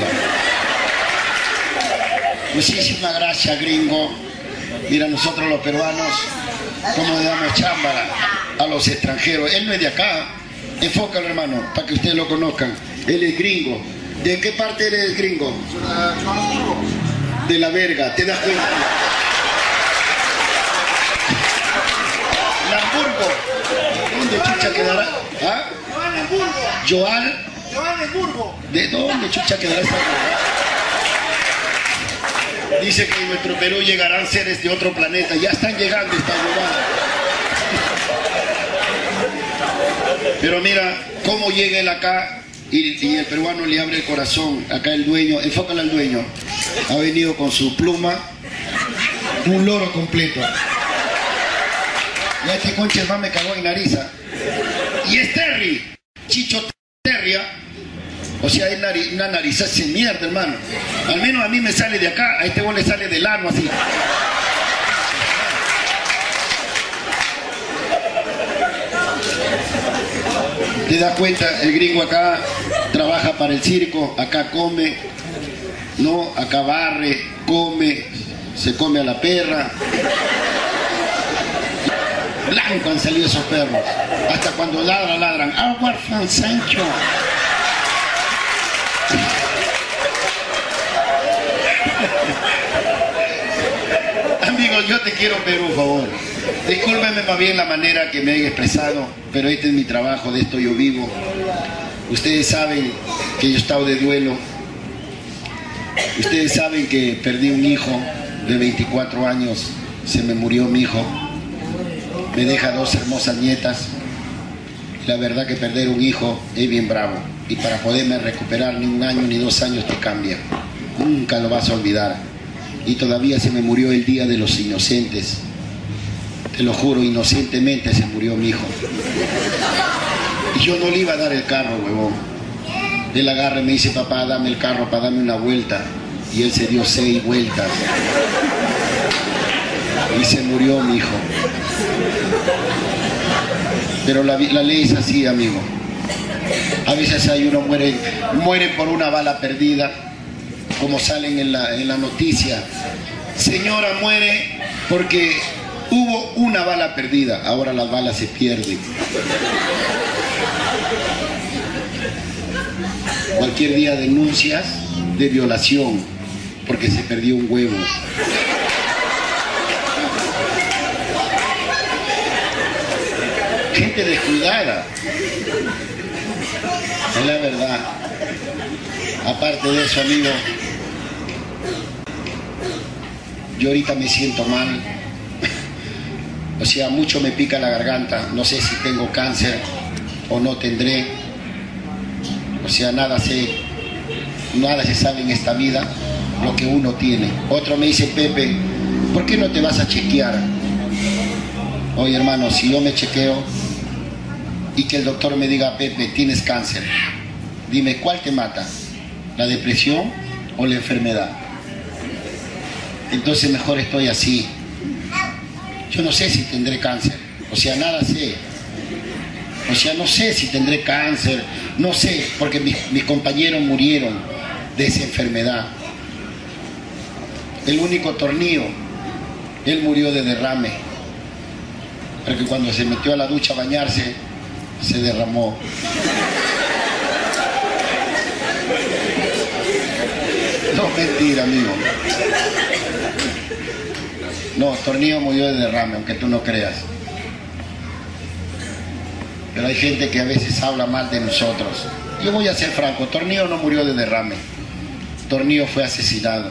Gracias, gringo. Mira, nosotros los peruanos, cómo le damos chámbara a los extranjeros. Él no es de acá. Enfócalo, hermano, para que ustedes lo conozcan. Él es gringo. ¿De qué parte eres gringo? De la verga, ¿te das cuenta? Hamburgo. ¿Dónde chucha quedará? ¿Ah? Joan. ¿De dónde chucha quedará esta? Dice que en nuestro Perú llegarán seres de otro planeta. Ya están llegando esta huevada. Pero mira cómo llega él acá y, y el peruano le abre el corazón. Acá el dueño, enfócalo al dueño. Ha venido con su pluma, un loro completo. Ya este concha más me cagó en nariza. Y es Terry, Chicho Terria. O sea, nari- una nariz sin mierda, hermano. Al menos a mí me sale de acá, a este le sale del ano así. Te das cuenta, el gringo acá trabaja para el circo, acá come, no, acá barre, come, se come a la perra. Blanco han salido esos perros. Hasta cuando ladran, ladran. Agua Fan Sancho. Amigos, yo te quiero pedir un favor. Discúlpeme más bien la manera que me he expresado, pero este es mi trabajo, de esto yo vivo. Ustedes saben que yo he estado de duelo. Ustedes saben que perdí un hijo de 24 años. Se me murió mi hijo me deja dos hermosas nietas. La verdad que perder un hijo es bien bravo. Y para poderme recuperar ni un año ni dos años te cambia. Nunca lo vas a olvidar. Y todavía se me murió el día de los inocentes. Te lo juro, inocentemente se murió mi hijo. Y yo no le iba a dar el carro, huevón. Él agarra y me dice, papá, dame el carro para darme una vuelta. Y él se dio seis vueltas. Y se murió mi hijo. Pero la, la ley es así, amigo. A veces hay uno muere, muere por una bala perdida, como salen en la, en la noticia. Señora muere porque hubo una bala perdida, ahora las balas se pierden. Cualquier día denuncias de violación porque se perdió un huevo. gente descuidada. Es la verdad. Aparte de eso, amigo, yo ahorita me siento mal. O sea, mucho me pica la garganta. No sé si tengo cáncer o no tendré. O sea, nada sé, nada se sabe en esta vida lo que uno tiene. Otro me dice, Pepe, ¿por qué no te vas a chequear? Oye hermano, si yo me chequeo y que el doctor me diga, Pepe, tienes cáncer, dime, ¿cuál te mata? ¿La depresión o la enfermedad? Entonces mejor estoy así. Yo no sé si tendré cáncer, o sea, nada sé. O sea, no sé si tendré cáncer, no sé, porque mis, compañeros murieron de esa enfermedad. El único tornillo, él murió de derrame porque cuando se metió a la ducha a bañarse, se derramó. No, mentira, amigo. No, Tornillo murió de derrame, aunque tú no creas. Pero hay gente que a veces habla mal de nosotros. Yo voy a ser franco, Tornillo no murió de derrame. Tornillo fue asesinado.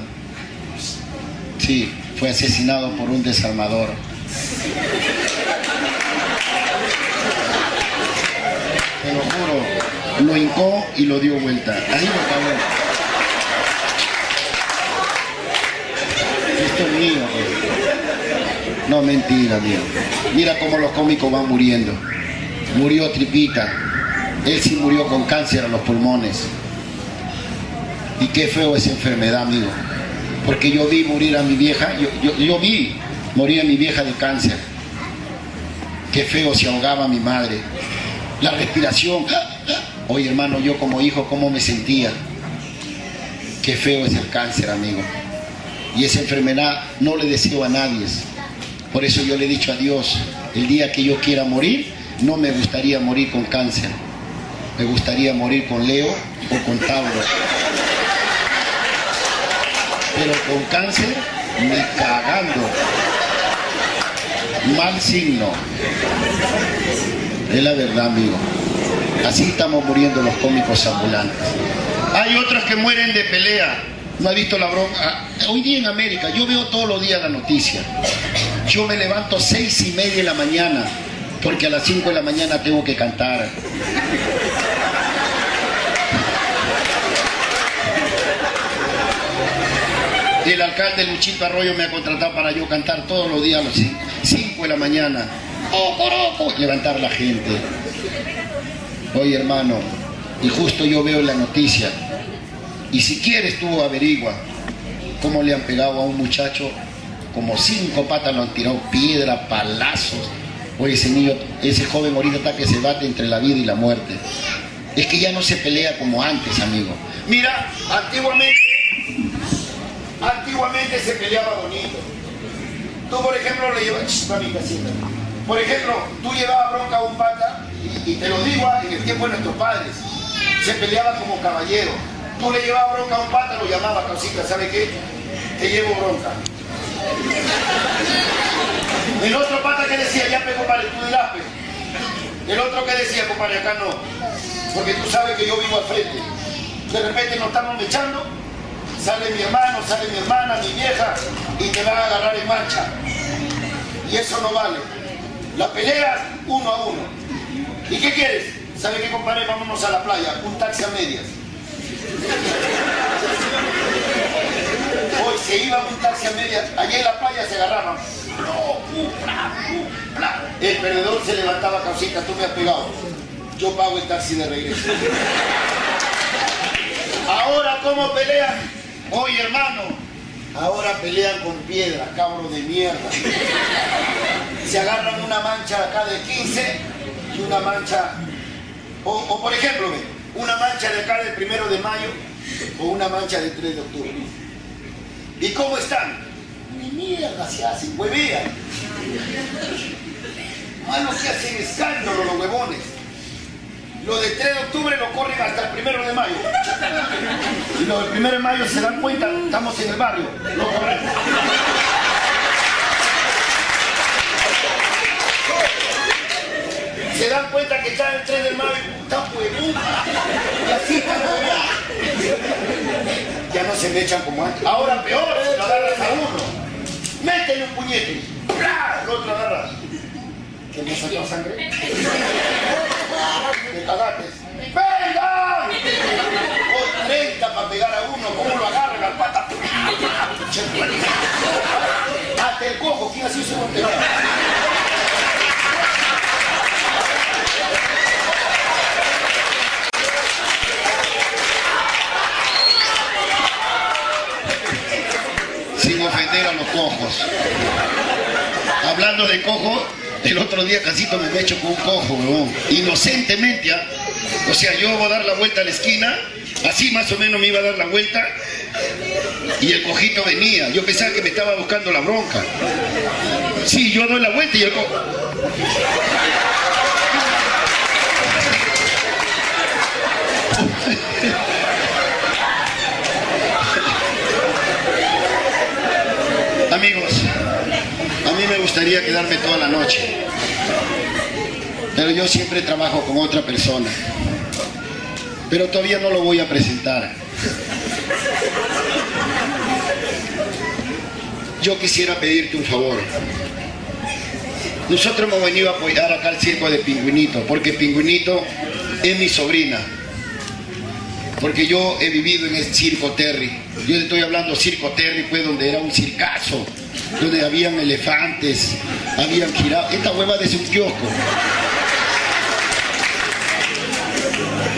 Sí, fue asesinado por un desarmador. Te lo juro, lo hincó y lo dio vuelta. Ahí lo acabó. Esto es mío. No, mentira, amigo. Mira cómo los cómicos van muriendo. Murió Tripita. Él sí murió con cáncer a los pulmones. Y qué feo esa enfermedad, amigo. Porque yo vi morir a mi vieja, yo, yo, yo vi morir a mi vieja de cáncer. Qué feo se ahogaba mi madre. La respiración. Oye, hermano, yo como hijo, ¿cómo me sentía? Qué feo es el cáncer, amigo. Y esa enfermedad no le deseo a nadie. Por eso yo le he dicho a Dios, el día que yo quiera morir, no me gustaría morir con cáncer. Me gustaría morir con Leo o con Tauro. Pero con cáncer, ni cagando. Mal signo. Es la verdad, amigo. Así estamos muriendo los cómicos ambulantes. Hay otros que mueren de pelea. ¿No ha visto la bronca? Hoy día en América, yo veo todos los días la noticia. Yo me levanto seis y media de la mañana, porque a las cinco de la mañana tengo que cantar. El alcalde Luchito Arroyo me ha contratado para yo cantar todos los días a las 5 de la mañana. Levantar la gente. Oye hermano, y justo yo veo la noticia. Y si quieres tú averigua cómo le han pegado a un muchacho, como cinco patas lo han tirado, piedra, palazos. Oye, ese niño, ese joven ahorita está que se bate entre la vida y la muerte. Es que ya no se pelea como antes, amigo. Mira, antiguamente, antiguamente se peleaba bonito. Tú, por ejemplo, le llevas. Por ejemplo, tú llevabas bronca a un pata, y, y te lo digo ah, en el tiempo de nuestros padres, se peleaba como caballero. Tú le llevabas bronca a un pata, lo llamaba causita, ¿sabe qué? Te llevo bronca. El otro pata que decía, ya pe, compadre, tú dirás, pe. El otro que decía, compadre, acá no. Porque tú sabes que yo vivo al frente. De repente nos estamos echando, sale mi hermano, sale mi hermana, mi vieja, y te van a agarrar en marcha. Y eso no vale. La pelea uno a uno. ¿Y qué quieres? ¿Sabe qué, compadre? Vámonos a la playa, un taxi a medias. Hoy se iba un taxi a medias, allí en la playa se agarraban. El perdedor se levantaba, causita, tú me has pegado. Yo pago el taxi de regreso. Ahora, ¿cómo pelean? Oye, hermano, ahora pelean con piedra, cabros de mierda. Se agarran una mancha acá de 15 y una mancha, o, o por ejemplo, ve, una mancha de acá del primero de mayo o una mancha de 3 de octubre. ¿Y cómo están? Ni mierda se hacen, huevean. Mano, que hacen escándalo los huevones. Lo de 3 de octubre lo corren hasta el primero de mayo. Y lo del primero de mayo se dan cuenta, estamos en el barrio, lo corren. Se dan cuenta que está el 3 de mayo, está huevón. Y así están hueveando. Ya no se me echan como antes. Ahora peor, lo agarras a uno. Métele un puñete. ¡Bla! El otro agarra. ¿Que me sacó sangre? Me cagaste. ¡Venga! Hoy 30 para pegar a uno. ¿Cómo lo agarran al pata? Hasta el cojo. ¿Quién así se voltea? Sin ofender a los cojos. De cojo, el otro día casito me he hecho con un cojo. Inocentemente, ¿ah? O sea, yo voy a dar la vuelta a la esquina, así más o menos me iba a dar la vuelta, y el cojito venía. Yo pensaba que me estaba buscando la bronca. Sí, yo doy la vuelta y el cojo. Podría quedarme toda la noche. Pero yo siempre trabajo con otra persona. Pero todavía no lo voy a presentar. Yo quisiera pedirte un favor. Nosotros hemos venido a apoyar acá al circo de Pingüinito, porque Pingüinito es mi sobrina. Porque yo he vivido en el circo Terry. Yo le estoy hablando circo Terry, pues donde era un circazo, donde habían elefantes, habían girados. Esta hueva es un kiosco.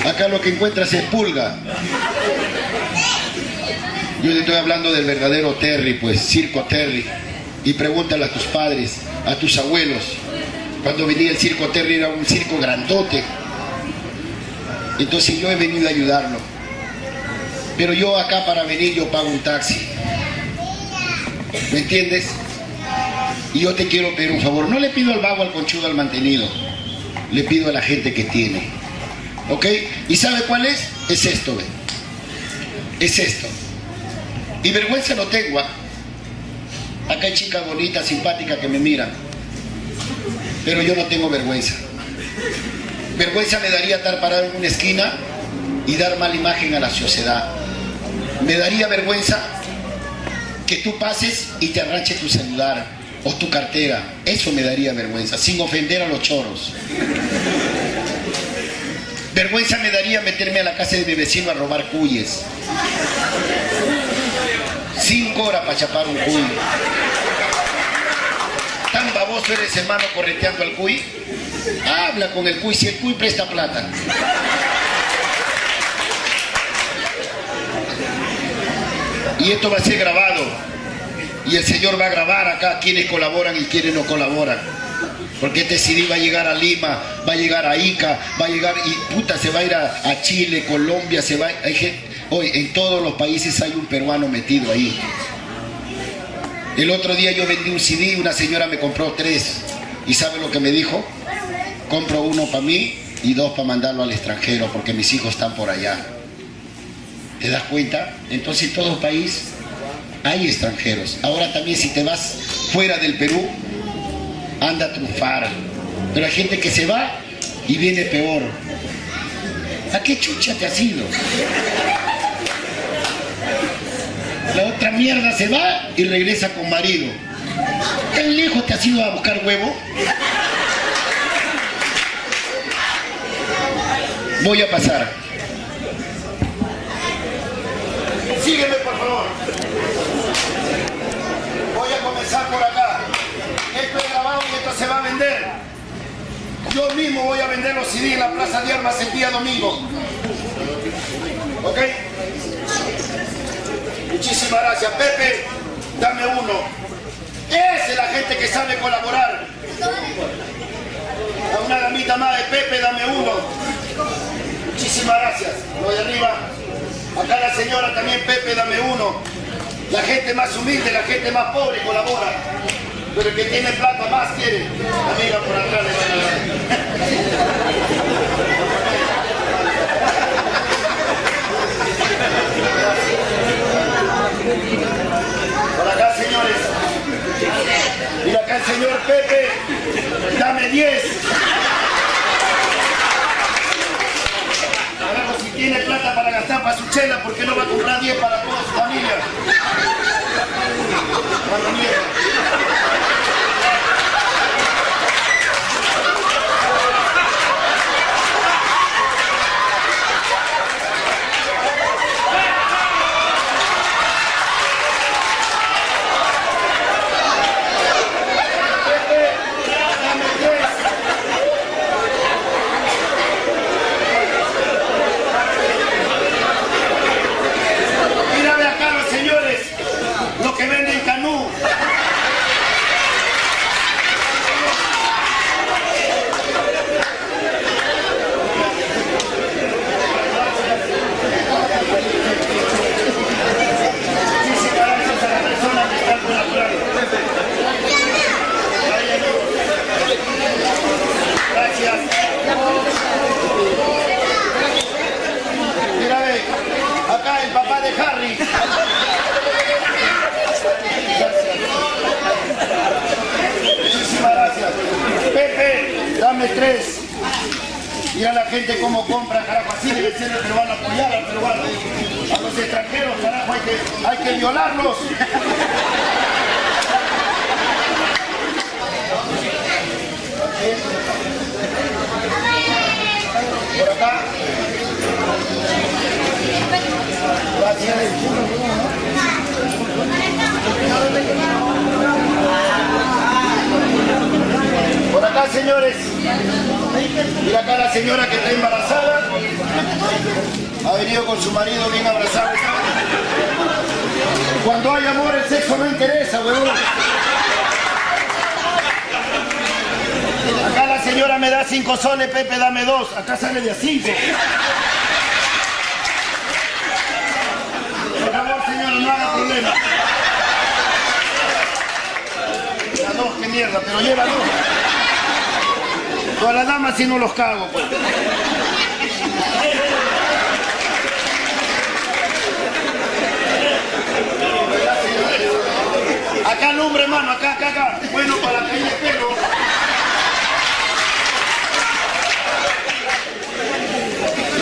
Acá lo que encuentras es pulga. Yo le estoy hablando del verdadero Terry, pues, circo Terry. Y pregúntale a tus padres, a tus abuelos. Cuando venía el circo Terry era un circo grandote. Entonces yo he venido a ayudarlo. Pero yo acá para venir yo pago un taxi. ¿Me entiendes? Y yo te quiero pedir un favor. No le pido al vago, al conchudo, al mantenido. Le pido a la gente que tiene. ¿Ok? ¿Y sabe cuál es? Es esto. Es esto. Y vergüenza no tengo. ¿ah? Acá hay chicas bonitas, simpáticas que me miran. Pero yo no tengo vergüenza. Vergüenza me daría estar parado en una esquina y dar mala imagen a la sociedad. Me daría vergüenza que tú pases y te arranche tu celular o tu cartera. Eso me daría vergüenza, sin ofender a los choros. Vergüenza me daría meterme a la casa de mi vecino a robar cuyes. Cinco horas para chapar un cuy. Tan baboso eres hermano correteando al cuy. Habla con el cuy, si el cuy presta plata. Y esto va a ser grabado. Y el Señor va a grabar acá quienes colaboran y quienes no colaboran. Porque este CD va a llegar a Lima, va a llegar a Ica, va a llegar y puta, se va a ir a, Chile, Colombia, se va hay gente, hoy en todos los países hay un peruano metido ahí. El otro día yo vendí un CD, una señora me compró tres. ¿Y sabe lo que me dijo? Compro uno para mí y dos para mandarlo al extranjero porque mis hijos están por allá. ¿Te das cuenta? Entonces en todo país hay extranjeros. Ahora también si te vas fuera del Perú, anda a triunfar. Pero hay gente que se va y viene peor. ¿A qué chucha te has ido? La otra mierda se va y regresa con marido. ¿Tan lejos te has ido a buscar huevo? Voy a pasar. Sígueme, por favor. Voy a comenzar por acá. Esto es grabado y esto se va a vender. Yo mismo voy a vender los CD en la Plaza de Armas el día domingo. ¿Ok? Muchísimas gracias. Pepe, dame uno. Esa es la gente que sabe colaborar. A una damita más de Pepe, dame uno. Muchísimas gracias. Lo de arriba. Acá la señora también, Pepe, dame uno. La gente más humilde, la gente más pobre colabora. Pero el que tiene plata más quiere. Amiga, por atrás. Por acá, señores. Mira acá el señor Pepe. Dame 10. Agarro si tiene plata para su chela, porque no va a comprar 10 para toda su familia? Pepe, dame tres. Mira la gente cómo compra, carajo, así debe ser el peruano, apoyar al peruano. A los extranjeros, carajo, hay que, hay que violarlos. Por acá. Gracias. Por acá, señores. Mira acá la señora que está embarazada. Ha venido con su marido bien abrazado. Cuando hay amor, el sexo no interesa, huevón. Acá la señora me da cinco soles, Pepe, dame dos. Acá sale de a cinco. Por favor, señora, no haga problema. A dos, qué mierda, pero lleva dos. Todas las damas si no los cago, pues. Acá lumbre, hermano, acá, acá, acá. Bueno, para caer de pelo.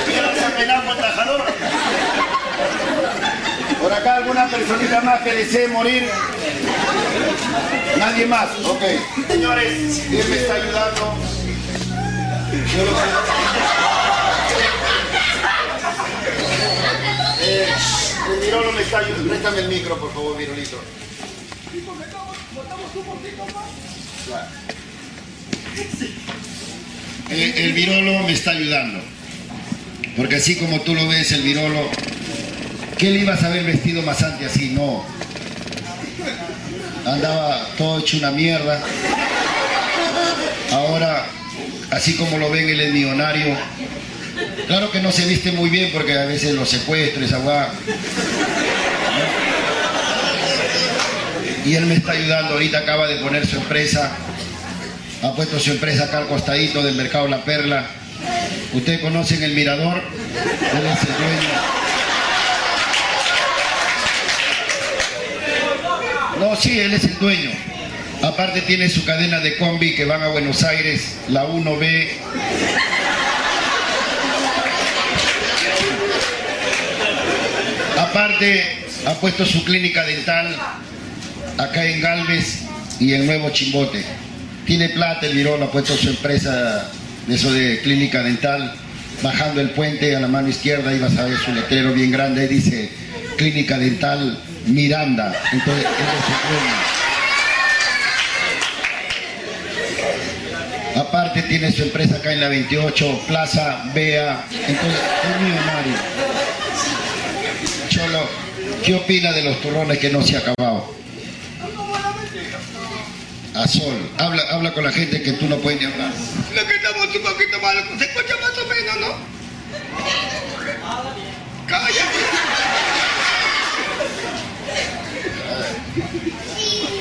Mira, se el tajador. Por acá alguna personita más que desee morir. Nadie más, ok. Señores, Dios me está ayudando. Yo lo Eh, el Virolo me está ayudando. Préstame el micro, por favor, Virolito. Eh, el Virolo me está ayudando. Porque así como tú lo ves, el Virolo, ¿qué le ibas a ver vestido más antes así? No. Andaba todo hecho una mierda. Ahora, así como lo ven, él es millonario. Claro que no se viste muy bien porque a veces los secuestros, esa. Y él me está ayudando, ahorita acaba de poner su empresa. Ha puesto su empresa acá al costadito del mercado La Perla. Ustedes conocen el Mirador, él es el dueño. No, sí, él es el dueño. Aparte tiene su cadena de combi que van a Buenos Aires, la 1B. Aparte ha puesto su clínica dental acá en Galvez y en Nuevo Chimbote. Tiene plata el Virón, ha puesto su empresa de eso de clínica dental, bajando el puente a la mano izquierda y vas a ver su letrero bien grande, ahí dice clínica dental Miranda. Entonces. Aparte tiene su empresa acá en la 28, Plaza Bea, entonces es millonario. Cholo, ¿qué opina de los turrones que no se ha acabado? A sol, habla, habla con la gente que tú no puedes ni hablar. Lo que estamos un poquito mal, se escucha más o menos, ¿no? Cállate.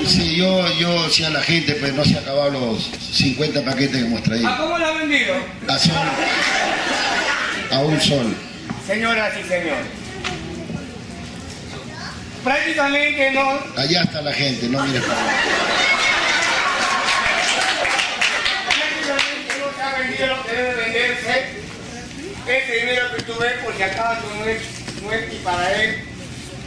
Sí, yo, yo, sí a la gente, pues no se han acabado los 50 paquetes que hemos traído. ¿A cómo lo ha vendido? A sol, a un sol. Señoras y señores. Prácticamente no. Allá está la gente, no mires para allá. Prácticamente no se ha vendido lo que debe venderse. Este dinero que tú ves, por si acaso, no es, no es ni para él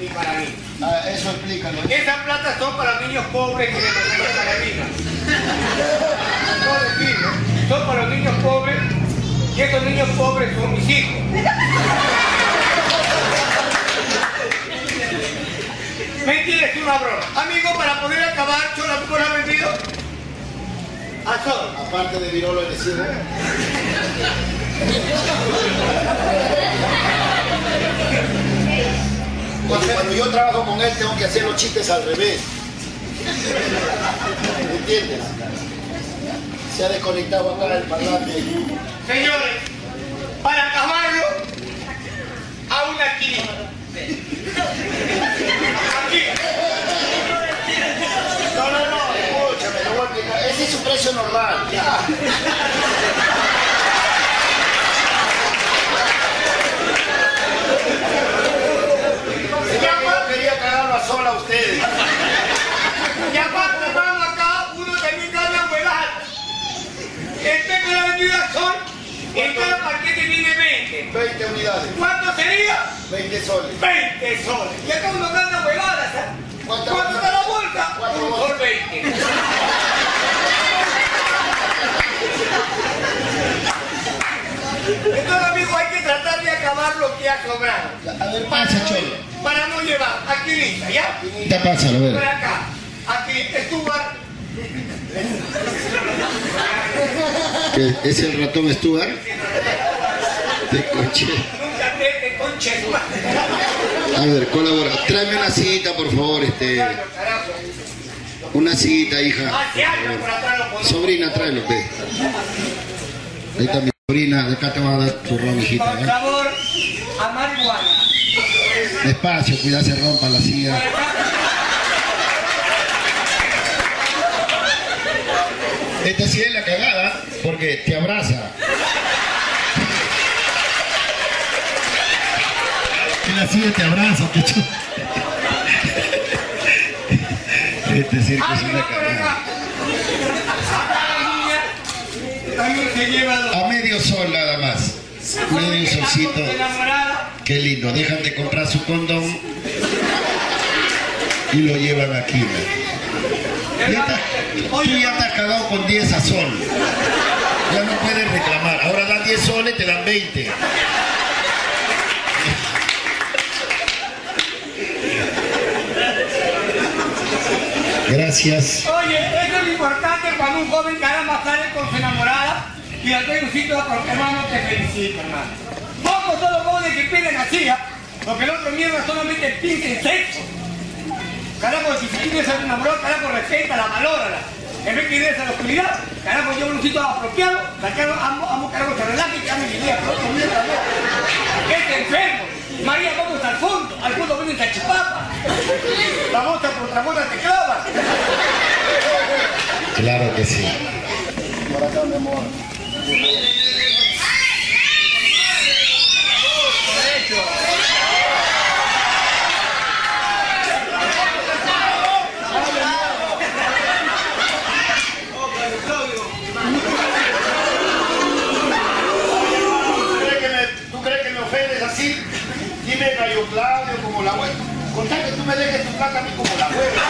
ni para mí. Ah, eso explícalo. Esas platas son para niños pobres que necesitan la vida. No decirlo, son para los niños pobres y estos niños pobres son mis hijos. Mentira, es una broma. Amigo, para poder acabar, ¿yo la has vendido? A todos. Aparte de Virolo, Porque cuando yo trabajo con él tengo que hacer los chistes al revés. ¿Me entiendes? Se ha desconectado acá el parlante. Señores, para acabarlo, a una aquí. Aquí. No, no, no, escúchame, lo voy a explicar. Ese es su precio normal. Ya. Es que yo quería cagarlo a sola a ustedes. Y aparte, hermano, acá uno también gana vuelar. Este que la vendida son, este para casualidades. ¿Cuánto sería? 20 soles. 20 soles. Y acá uno gana huevadas, ¿eh? ¿Cuánta ¿Cuánto está la Un bolsas. sol 20. Entonces, amigo, hay que tratar de acabar lo que ha sobrado. A ver, Para pasa, no- Cholo. Para no llevar. Aquí lista, ¿ya? Ya pásalo, a Por ver. acá. Aquí, Stuart. ¿Qué? ¿Es el ratón Stuart? De coche. Nunca te de conche. A ver, colabora. Tráeme una sillita, por favor, este. Una sillita, hija. Sobrina, tráelo, ve. Ahí está mi sobrina, acá te va a dar tu ron, hijita, Por ¿ya? favor, a marihuana. Despacio, cuidado se rompa la silla. Esta sí es la cagada, porque te abraza. En la silla te abraza, te chu- Este circo es una cagada. A medio sol nada más. Medio solcito. Qué lindo. Dejan de comprar su condón y lo llevan aquí. ¿no? Ya está- tú ya estás cagado con 10 a sol. Ya no puedes reclamar. Ahora dan 10 soles, te dan 20. Gracias. Oye, eso es lo importante cuando un joven caramba sale con su enamorada y al un sitio porque hermano te felicito, hermano. Pocos son los jóvenes que piden así, ¿ah? porque el otro mierda solamente piden sexo. Carajo, si tú tienes a tu enamorado, carajo, respétala, valórala. En vez que irse a la oscuridad, carajo, lleva un sitio apropiado, carajo, amo, amo, carajo, se relaja y cambia mi idea, pero otro mierda no. Este enfermo. María, vamos al fondo, al fondo viene salchipapa. La bota por otra bota te clava. Claro que sí. ¿Tú me dejes tu plata a mí como la abuela.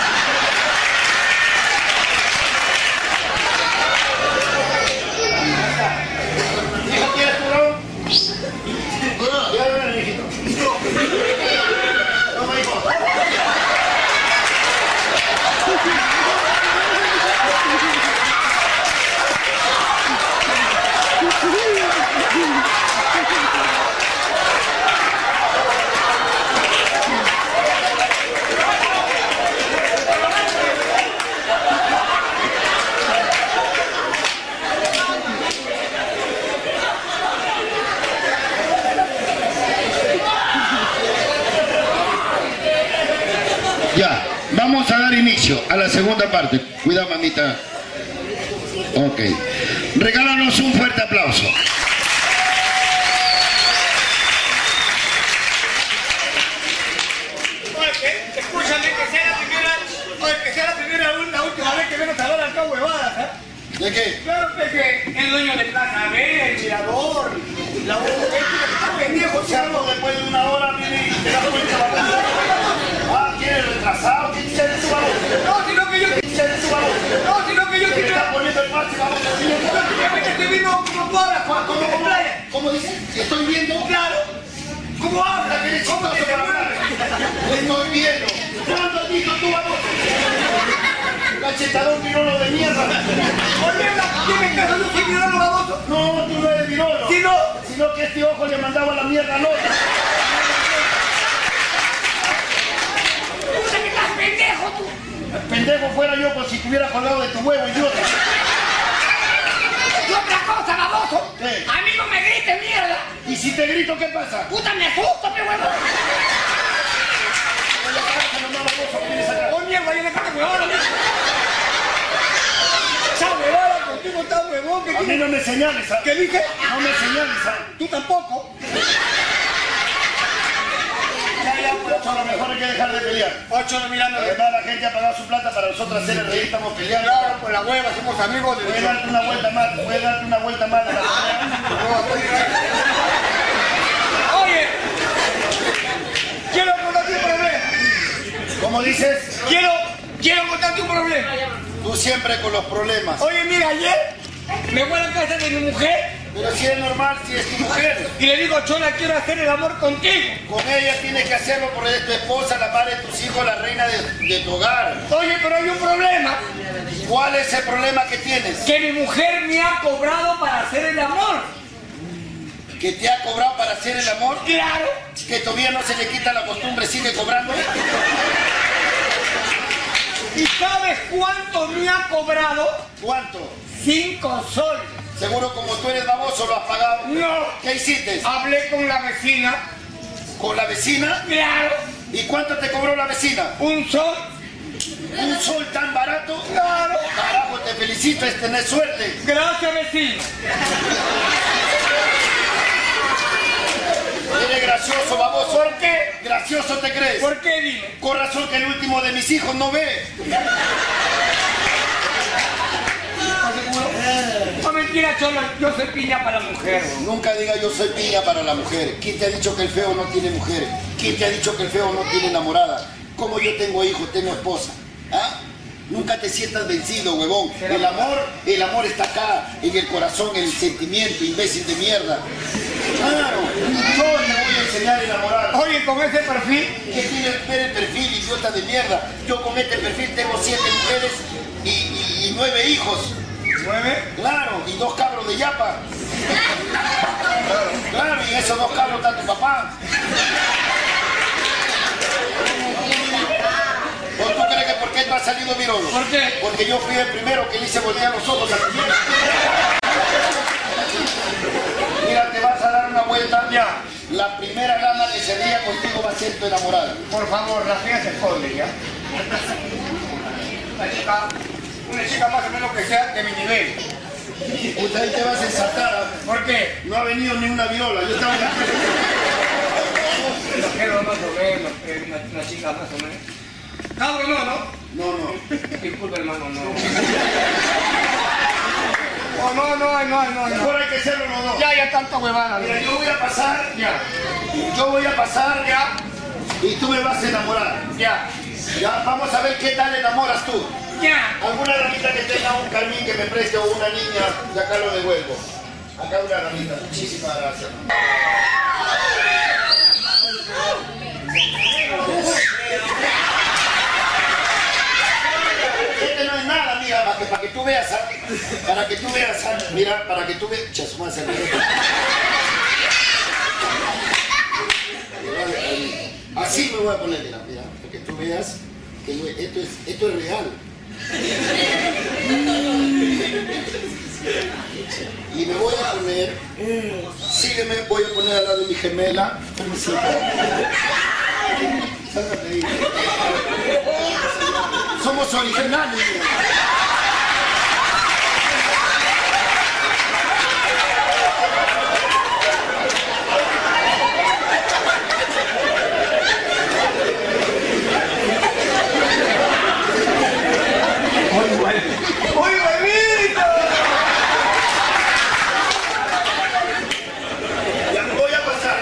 Hijo, ¿quieres tu ron? Ya, ven, hijito. Toma, hijo. Ya, vamos a dar inicio a la segunda parte. Cuidado, mamita. Ok. Regálanos un fuerte aplauso. Que- escúchame que sea la primera, oye, que sea la primera, la última vez que vengo a hablar acá huevadas, ¿eh? ¿De qué? Claro que, que el dueño de Plaza B, el mirador, la está pendejo, O sea, no, después de una hora viene y te das cuenta. Ah, ¿quieres retrasado? ¿Qué dice de su? No, sino que yo, sino que yo quiero, está poniendo el parche baboso. prácticamente estoy viendo como habla, como, playa. ¿Cómo dice? Estoy viendo. Claro, cómo habla, cómo te mueve. Estoy viendo. ¿Cuándo has visto tú baboso? Cachetador virolo de mierda. Oye, dime yo soy mirador baboso. No, tú no eres virolo. Si no, Sino que este ojo le mandaba la mierda al otro. puta que estás pendejo tú. Pendejo fuera yo por si estuviera colgado de tu huevo, idiota. Y otra cosa, baboso. ¿Qué? A mí no me grites mierda. Y si te grito, ¿qué pasa? Puta, me asusto, mi huevón. Oh, mierda, yo le cago huevón. Huevada contigo está huevón. ¿Qué, A mí no me señales, ¿ah? ¿Qué dije? No me señales, ¿ah? Tú tampoco. 8 a lo mejor hay que dejar de pelear. 8 no mirando. Además la gente ha pagado su plata para nosotros hacer el reír, estamos peleando. Claro, pues la hueva, somos amigos de... Puedes darte una vuelta más, puedes darte una vuelta más de la Oye, quiero contarte un problema. ¿Cómo dices? Quiero, quiero contarte un problema. Tú siempre con los problemas. Oye, mira, ayer me voy a la casa de mi mujer pero si es normal, si es tu mujer. y le digo, Chola, quiero hacer el amor contigo. Con ella tienes que hacerlo porque es tu esposa, la madre de tus hijos, la reina de, de tu hogar. Oye, pero hay un problema. ¿Cuál es el problema que tienes? Que mi mujer me ha cobrado para hacer el amor. ¿Que te ha cobrado para hacer el amor? Claro. ¿Que todavía no se le quita la costumbre, sigue cobrando? ¿Y sabes cuánto me ha cobrado? ¿Cuánto? Cinco soles. Seguro como tú eres baboso lo has pagado. No. ¿Qué hiciste? Hablé con la vecina. ¿Con la vecina? Claro. ¿Y cuánto te cobró la vecina? Un sol. ¿Un sol tan barato? Claro. Carajo, te felicito, es tener suerte. Gracias, vecino. Eres gracioso, baboso. ¿Por qué? ¿Gracioso te crees? ¿Por qué, dime? Con razón que el último de mis hijos no ve. No mentira, Cholo. Yo soy piña para la mujer. Nunca diga yo soy piña para la mujer. ¿Quién te ha dicho que el feo no tiene mujer? ¿Quién te ha dicho que el feo no tiene enamorada? Como yo tengo hijos, tengo esposa. ¿Ah? Nunca te sientas vencido, huevón. El amor, el amor está acá, en el corazón, en el sentimiento, imbécil de mierda. Claro, yo te voy a enseñar a enamorar. Oye, con ese perfil, ¿Qué tiene que ver el perfil, idiota de mierda? Yo con este perfil tengo siete mujeres y, y- y nueve hijos. Mueve. Claro, y dos cabros de yapa. Claro, y esos dos cabros está tu papá. ¿O tú crees que por qué no ha salido virolo? ¿Por qué? Porque yo fui el primero que le hice voltear los ojos a vieja. Mira, te vas a dar una vuelta. Ya. La primera dama que se ría contigo va a ser tu enamorada. Por favor, la fea se esconde, ¿ya? Una chica, una chica más o menos que sea de mi nivel. Puta, ahí te vas a ensatar. ¿ah? ¿Por qué? No ha venido ni una viola. Yo estaba... Quiero más o menos, eh, una, una chica más o menos. Cabro no, ¿no? No, no. Disculpe, hermano, no. Oh, no, no, no, no, no. Mejor hay que serlo los dos. Ya, ya tanta huevada. Mira. yo voy a pasar, Ya, yo voy a pasar ya, y tú me vas a enamorar. ya, Ya, vamos a ver qué tal enamoras tú. Alguna ramita que tenga un carmín que me preste o una niña, de acá lo devuelvo. Acá una ramita, muchísimas gracias. Este no es nada, mira, para que, para que tú veas, para que tú veas, mira, para que tú veas, Chasumá, se me Así me voy a poner, mira, mira, para que tú veas que esto es, esto es real. Y me voy a poner, sígueme, voy a poner al lado de mi gemela. Somos originales. mira. ¡Uy, huevito! Ya, voy a pasar.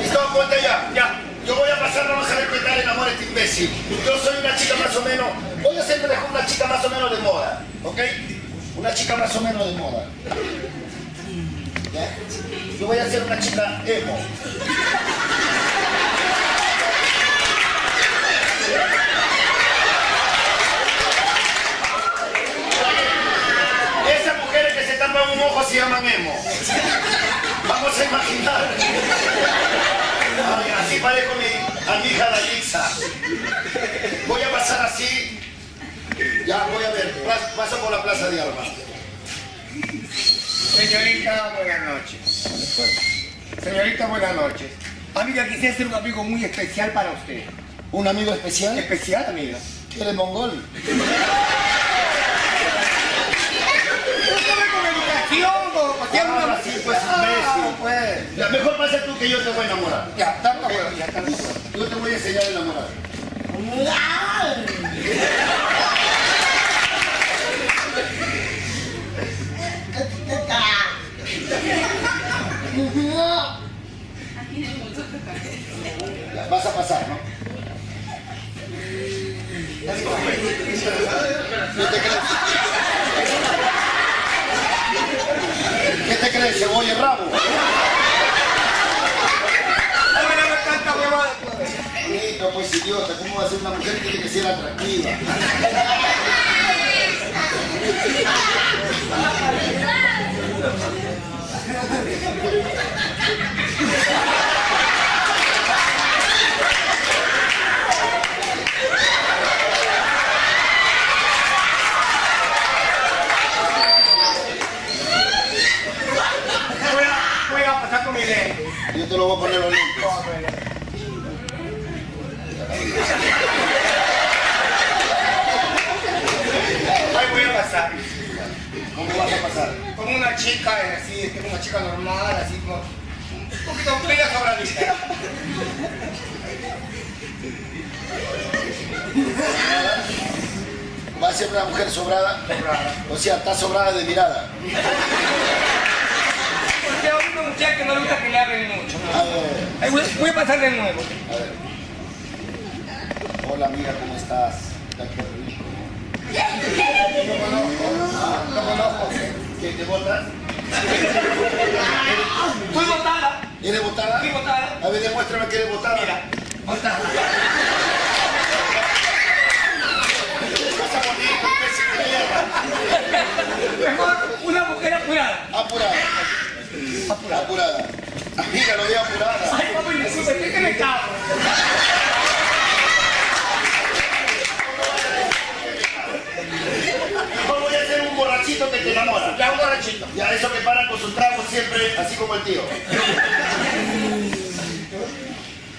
¿Listo? Ponte ya. Ya. Yo voy a pasar, vamos a ver qué tal Yo soy una chica más o menos, voy a ser una chica más o menos de moda, ¿ok? Una chica más o menos de moda. Yo voy a ser una chica emo. Esas mujeres que se tapan un ojo se llaman emo. Vamos a imaginar. Ay, así parezco mi, a mi hija la Lixa. Voy a pasar así. Ya, voy a Paso por la Plaza de Alba. Señorita, buenas noches. Señorita, buenas noches. Amiga, quisiera ser un amigo muy especial para usted. ¿Un amigo especial? Especial, amiga. ¿Que eres mongol? Una... Ah, pues, Ah, pues. Mejor pasa tú que yo te voy a enamorar. Ya, tanta hueva, ya, tanta. Yo te voy a enseñar a enamorar. Vas a pasar, ¿no? te crees? ¿Qué te crees, cebolla rabo? Bonito, pues idiota, ¿cómo va a ser una mujer? Tiene que ser atractiva. Yo te lo voy a poner los lentes. Ahí voy a pasar. ¿Cómo vas a pasar? Como una chica, así, como una chica normal, así como un poquito fría sobradita. Va a ser una mujer sobrada. Sobrada. O sea, está sobrada de mirada. Porque a una muchacha que no le gusta que le hablen mucho. ¿no? A ver, voy, voy a pasar de nuevo. a ver. Hola amiga, ¿cómo estás? Qué rico. Lo conozco. Lo conozco. ¿Qué te botas? Fui botada. ¿Eres botada? Fui botada. A ver, demuéstrame que eres botada. Mira. Botada. Mejor una mujer apurada. Apurada. Apurada. Apurada. Amiga, lo veo apurada. Ay, papi, disculpe, ¿qué que me Mejor voy a hacer un borrachito que te enamora. Ya un borrachito. Ya, eso que paran con sus tragos siempre, así como el tío.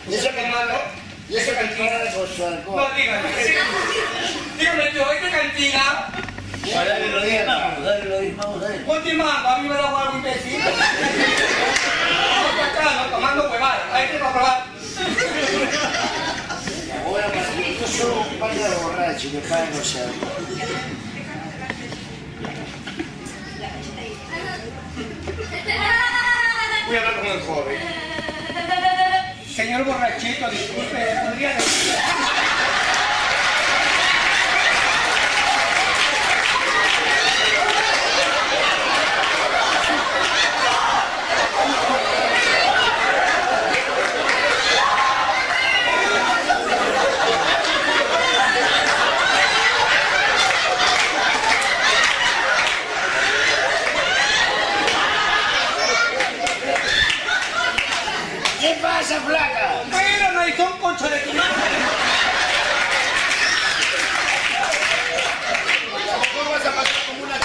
¿Y eso que malo? Y eso que paran con su alcohol. No, dígame. Dígame, yo, esta cantina. Dale lo diez, vamos, dale lo diez, vamos, dale. Ponte mango, a mí me da algo imbécil. Vamos acá, no, tomando huevadas. Ahí te va a probar. Ahora, yo soy un par de borracho, me paran con su Voy a hablar con el joven. Señor borrachito, disculpe, ¿podría decir? ¿Qué pasa, flaca? Pero no hay son concho de tu madre. A lo mejor vas a pasar como una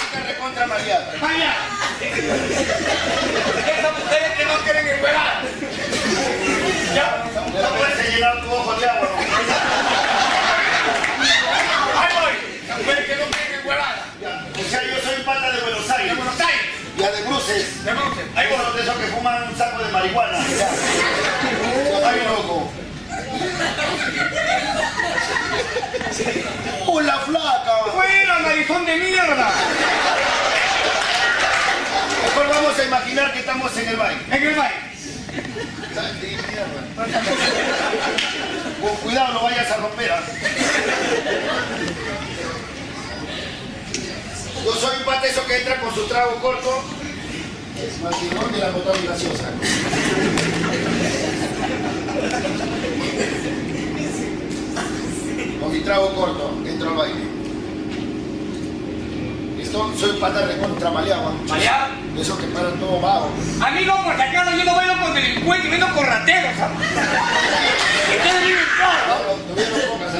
recontra mareada. Vaya. Esas mujeres que no quieren encuerar. Ya. Después se llenar tu ojo de agua. Ahí voy. Las mujeres que no quieren encuerar. O sea, yo soy pata de Buenos De Aires. Buenos Aires. Ya de bruces. De Bruces. Hay unos de esos que fuman un saco de marihuana. Ya. Ay, loco. ¡Hola, flaca! Fuera, narizón de mierda. Mejor vamos a imaginar que estamos en el baile. En el baile. Con cuidado, no vayas a romper. ¿ah? Yo soy un pata eso que entra con su trago corto. Es maquinón de la botón graciosa. Con mi trago corto, entro al baile. Esto, soy un pata recontra maleado. ¿ah? Esos que paran todo vago. A mí no, por si acaso yo no bailo con delincuentes, vengo con rateros. ¿sabes? Ustedes viven claro. Pablo, tuvieron pocas.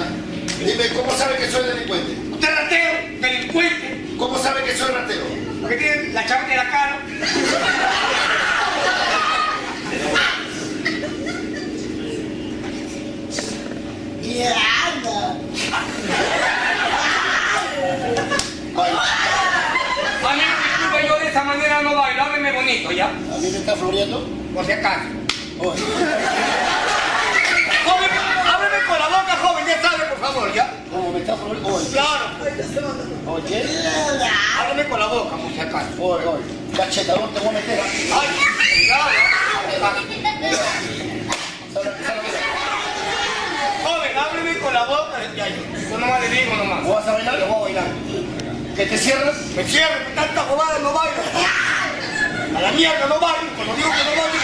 Dime, ¿cómo sabe que soy delincuente? Usted es ratero, delincuente, ¿Cómo sabe que soy ratero? porque tiene la chava de la cara. Ay, A mí, disculpe, yo de esa manera no bailo, hábleme bonito, ¿ya? ¿A mí me está floreando? Por si acaso. Oye, Joven, hábleme con la boca, joven, ya sabe, por favor, ¿ya? ¿cómo me está floreando? Oye, Claro. oye, Hábleme con la boca, por si acaso. oye, oye. Cachetador te voy a meter. Ay, cuidado. Joven, hábleme con la boca. Ya, yo, yo no me le digo. ¿Vos vas a bailar? Yo voy a bailar. ¿Que te cierras? Me cierro, tanta jugada no bailo. A la mierda no vale, cuando digo que no vale,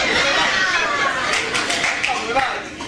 no vale.